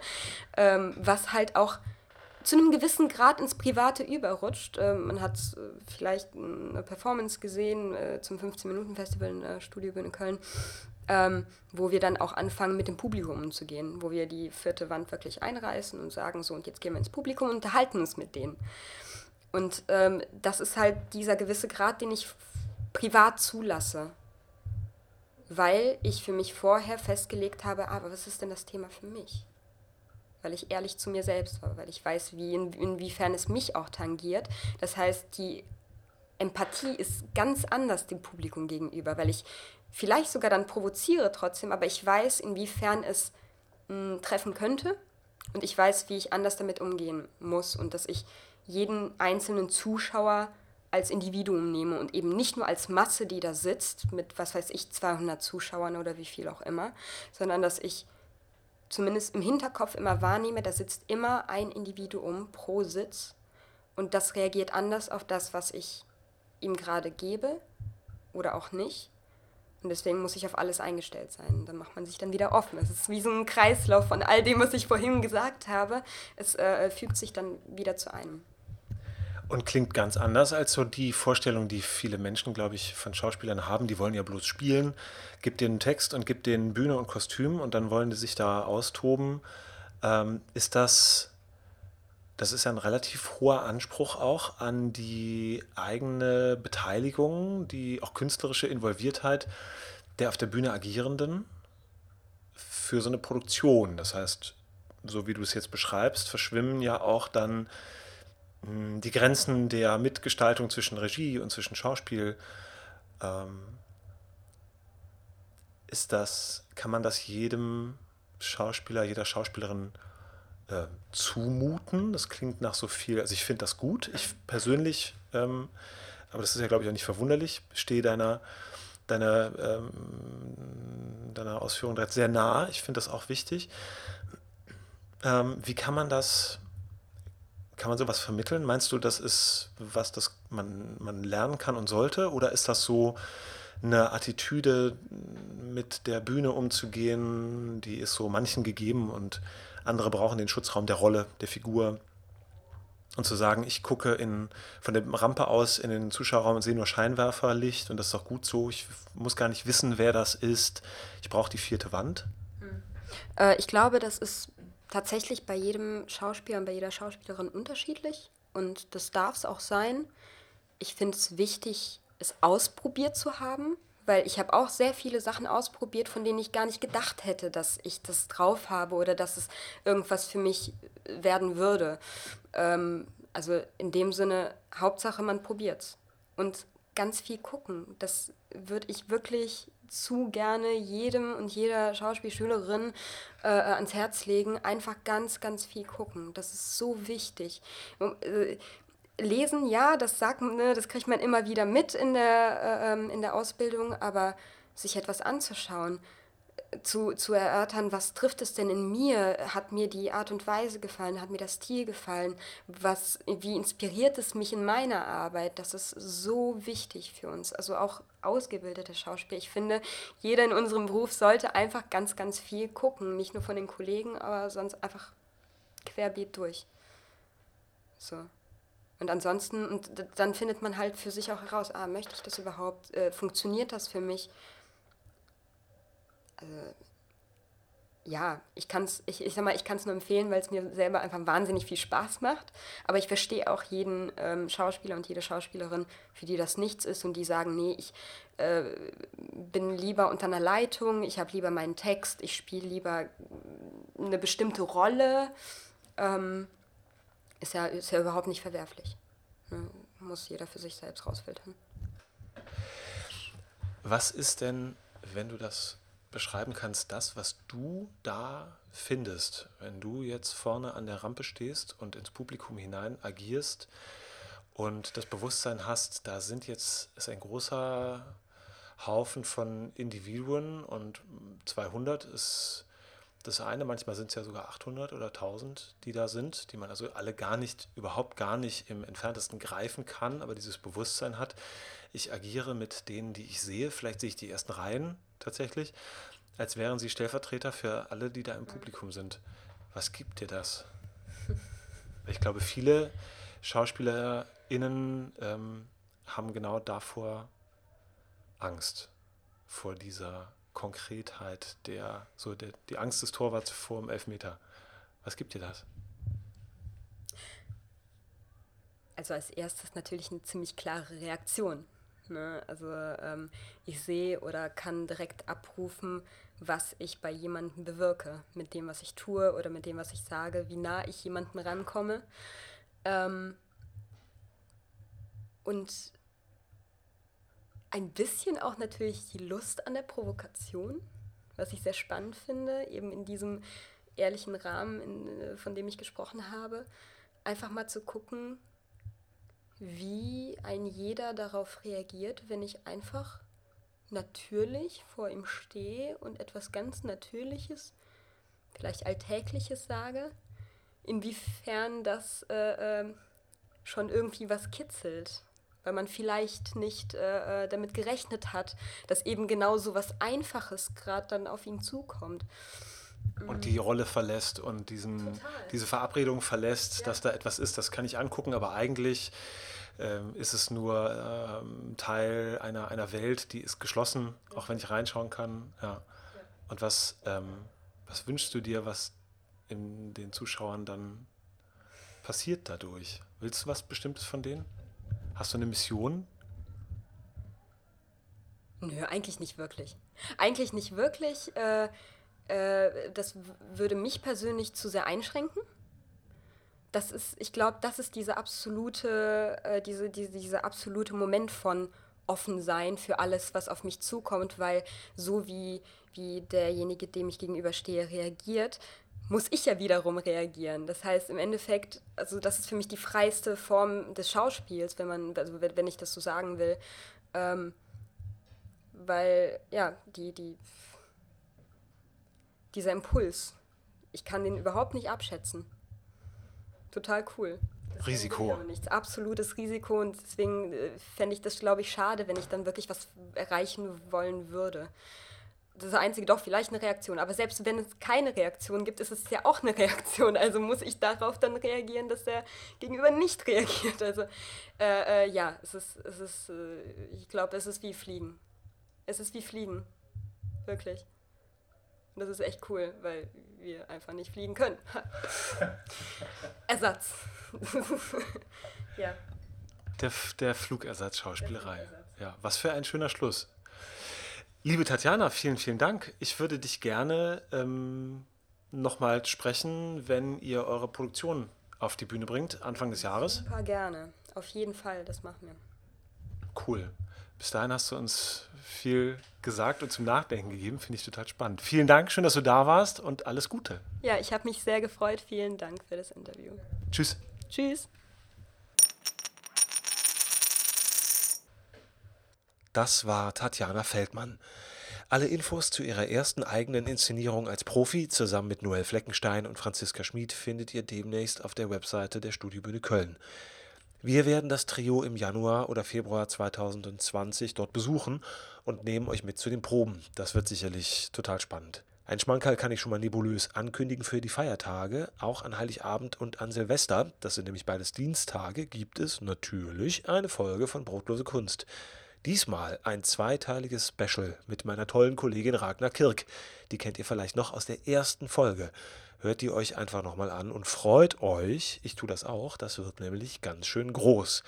ähm, was halt auch zu einem gewissen Grad ins Private überrutscht. Ähm, man hat äh, vielleicht eine Performance gesehen äh, zum 15-Minuten-Festival in der Studiobühne Köln, ähm, wo wir dann auch anfangen, mit dem Publikum umzugehen, wo wir die vierte Wand wirklich einreißen und sagen, so, und jetzt gehen wir ins Publikum und unterhalten uns mit denen. Und ähm, das ist halt dieser gewisse Grad, den ich privat zulasse, weil ich für mich vorher festgelegt habe, aber was ist denn das Thema für mich? weil ich ehrlich zu mir selbst war, weil ich weiß, wie in, inwiefern es mich auch tangiert. Das heißt, die Empathie ist ganz anders dem Publikum gegenüber, weil ich vielleicht sogar dann provoziere trotzdem, aber ich weiß, inwiefern es mh, hm, treffen könnte und ich weiß, wie ich anders damit umgehen muss und dass ich jeden einzelnen Zuschauer als Individuum nehme und eben nicht nur als Masse, die da sitzt mit, was weiß ich, 200 Zuschauern oder wie viel auch immer, sondern dass ich zumindest im Hinterkopf immer wahrnehme, da sitzt immer ein Individuum pro Sitz und das reagiert anders auf das, was ich ihm gerade gebe oder auch nicht. Und deswegen muss ich auf alles eingestellt sein. Dann macht man sich dann wieder offen. Es ist wie so ein Kreislauf von all dem, was ich vorhin gesagt habe. Es äh, fügt sich dann wieder zu einem. Und klingt ganz anders als so die Vorstellung, die viele Menschen, glaube ich, von Schauspielern haben. Die wollen ja bloß spielen, gibt denen Text und gibt denen Bühne und Kostüm und dann wollen die sich da austoben. Ähm, ist das, das ist ja ein relativ hoher Anspruch auch an die eigene Beteiligung, die auch künstlerische Involviertheit der auf der Bühne Agierenden für so eine Produktion. Das heißt, so wie du es jetzt beschreibst, verschwimmen ja auch dann die Grenzen der Mitgestaltung zwischen Regie und zwischen Schauspiel, ähm, ist das, kann man das jedem Schauspieler, jeder Schauspielerin äh, zumuten? Das klingt nach so viel, also ich finde das gut, ich persönlich, ähm, aber das ist ja, glaube ich, auch nicht verwunderlich, stehe deiner, deiner, ähm, deiner Ausführung sehr nah, ich finde das auch wichtig. Ähm, wie kann man das kann man sowas vermitteln? Meinst du, das ist was, das man, man lernen kann und sollte? Oder ist das so eine Attitüde, mit der Bühne umzugehen, die ist so manchen gegeben und andere brauchen den Schutzraum der Rolle, der Figur? Und zu sagen, ich gucke in, von der Rampe aus in den Zuschauerraum und sehe nur Scheinwerferlicht und das ist doch gut so. Ich muss gar nicht wissen, wer das ist. Ich brauche die vierte Wand. Hm. Äh, ich glaube, das ist tatsächlich bei jedem Schauspieler und bei jeder Schauspielerin unterschiedlich und das darf es auch sein. Ich finde es wichtig, es ausprobiert zu haben, weil ich habe auch sehr viele Sachen ausprobiert, von denen ich gar nicht gedacht hätte, dass ich das drauf habe oder dass es irgendwas für mich werden würde. Ähm, also in dem Sinne, Hauptsache man probiert's. Und ganz viel gucken. Das würde ich wirklich zu gerne jedem und jeder Schauspielschülerin äh, ans Herz legen. Einfach ganz, ganz viel gucken. Das ist so wichtig. Äh, lesen, ja, das sagt, ne, das kriegt man immer wieder mit in der, äh, ähm, in der Ausbildung, aber sich etwas anzuschauen, zu, zu erörtern, was trifft es denn in mir? Hat mir die Art und Weise gefallen? Hat mir der Stil gefallen? Was, wie inspiriert es mich in meiner Arbeit? Das ist so wichtig für uns. Also auch ausgebildete Schauspieler. Ich finde, jeder in unserem Beruf sollte einfach ganz, ganz viel gucken. Nicht nur von den Kollegen, aber sonst einfach querbeet durch. So. Und ansonsten, und dann findet man halt für sich auch heraus, ah, möchte ich das überhaupt? Äh, funktioniert das für mich? Also ja, ich kann es, ich, ich sag mal, ich kann es nur empfehlen, weil es mir selber einfach wahnsinnig viel Spaß macht. Aber ich verstehe auch jeden ähm, Schauspieler und jede Schauspielerin, für die das nichts ist und die sagen, nee, ich äh, bin lieber unter einer Leitung, ich habe lieber meinen Text, ich spiele lieber eine bestimmte Rolle. Ähm, ist, ja, ist ja überhaupt nicht verwerflich. Ne? Muss jeder für sich selbst rausfiltern. Was ist denn, wenn du das beschreiben kannst, das, was du da findest, wenn du jetzt vorne an der Rampe stehst und ins Publikum hinein agierst und das Bewusstsein hast, da sind jetzt ist ein großer Haufen von Individuen und 200 ist das eine, manchmal sind es ja sogar 800 oder 1000, die da sind, die man also alle gar nicht, überhaupt gar nicht im entferntesten greifen kann, aber dieses Bewusstsein hat, ich agiere mit denen, die ich sehe, vielleicht sehe ich die ersten Reihen tatsächlich, als wären sie Stellvertreter für alle, die da im Publikum sind. Was gibt dir das? Ich glaube, viele SchauspielerInnen ähm, haben genau davor Angst, vor dieser Konkretheit, der, so der, die Angst des Torwarts vor dem Elfmeter. Was gibt dir das? Also als erstes natürlich eine ziemlich klare Reaktion. Ne? Also ähm, ich sehe oder kann direkt abrufen, was ich bei jemandem bewirke, mit dem, was ich tue oder mit dem, was ich sage, wie nah ich jemanden rankomme. Ähm, und ein bisschen auch natürlich die Lust an der Provokation, was ich sehr spannend finde, eben in diesem ehrlichen Rahmen, in, von dem ich gesprochen habe, einfach mal zu gucken, wie ein jeder darauf reagiert, wenn ich einfach natürlich vor ihm stehe und etwas ganz Natürliches, vielleicht Alltägliches sage, inwiefern das äh, äh, schon irgendwie was kitzelt, weil man vielleicht nicht äh, äh damit gerechnet hat, dass eben genau so was Einfaches gerade dann auf ihn zukommt. Und die Rolle verlässt und diesen, diese Verabredung verlässt, ja. dass da etwas ist, das kann ich angucken, aber eigentlich ähm, ist es nur ähm, Teil einer, einer Welt, die ist geschlossen, auch wenn ich reinschauen kann. Ja. Und was, ähm, was wünschst du dir, was in den Zuschauern dann passiert dadurch? Willst du was Bestimmtes von denen? Hast du eine Mission? Nö, eigentlich nicht wirklich. Eigentlich nicht wirklich. Äh, äh, das würde mich persönlich zu sehr einschränken das ist, ich glaube, das ist diese absolute, äh, diese, diese, dieser absolute Moment von offen sein für alles, was auf mich zukommt, weil so wie, wie derjenige, dem ich gegenüberstehe, reagiert, muss ich ja wiederum reagieren. Das heißt, im Endeffekt, also das ist für mich die freiste Form des Schauspiels, wenn man, also wenn ich das so sagen will. Ähm, weil, ja, die, die, dieser Impuls, ich kann den überhaupt nicht abschätzen total cool. Das Risiko. Nichts, absolutes Risiko und deswegen äh, fände ich das, glaube ich, schade, wenn ich dann wirklich was erreichen wollen würde. Das ist das Einzige, doch, vielleicht eine Reaktion. Aber selbst wenn es keine Reaktion gibt, ist es ja auch eine Reaktion. Also muss ich darauf dann reagieren, dass der Gegenüber nicht reagiert. Also äh, äh, ja, es ist, es ist äh, ich glaube, es ist wie Fliegen. Es ist wie Fliegen. Wirklich. Und das ist echt cool, weil wir einfach nicht fliegen können. Ersatz. ja. Der, der Flugersatz Schauspielerei. Der Flugersatz. Ja, was für ein schöner Schluss. Liebe Tatjana, vielen, vielen Dank. Ich würde dich gerne ähm, nochmal sprechen, wenn ihr eure Produktion auf die Bühne bringt, Anfang des Jahres. Super gerne. Auf jeden Fall, das machen wir. Cool. Bis dahin hast du uns viel gesagt und zum Nachdenken gegeben. Finde ich total spannend. Vielen Dank, schön, dass du da warst und alles Gute. Ja, ich habe mich sehr gefreut. Vielen Dank für das Interview. Tschüss. Tschüss. Das war Tatjana Feldmann. Alle Infos zu ihrer ersten eigenen Inszenierung als Profi zusammen mit Noel Fleckenstein und Franziska Schmid findet ihr demnächst auf der Webseite der Studiobühne Köln. Wir werden das Trio im Januar oder Februar 2020 dort besuchen und nehmen euch mit zu den Proben. Das wird sicherlich total spannend. Ein Schmankerl kann ich schon mal nebulös ankündigen für die Feiertage. Auch an Heiligabend und an Silvester, das sind nämlich beides Dienstage, gibt es natürlich eine Folge von Brotlose Kunst. Diesmal ein zweiteiliges Special mit meiner tollen Kollegin Ragnar Kirk. Die kennt ihr vielleicht noch aus der ersten Folge. Hört die euch einfach nochmal an und freut euch, ich tue das auch, das wird nämlich ganz schön groß.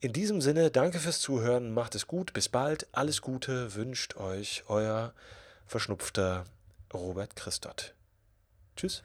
In diesem Sinne, danke fürs Zuhören, macht es gut, bis bald, alles Gute wünscht euch euer verschnupfter Robert Christot. Tschüss.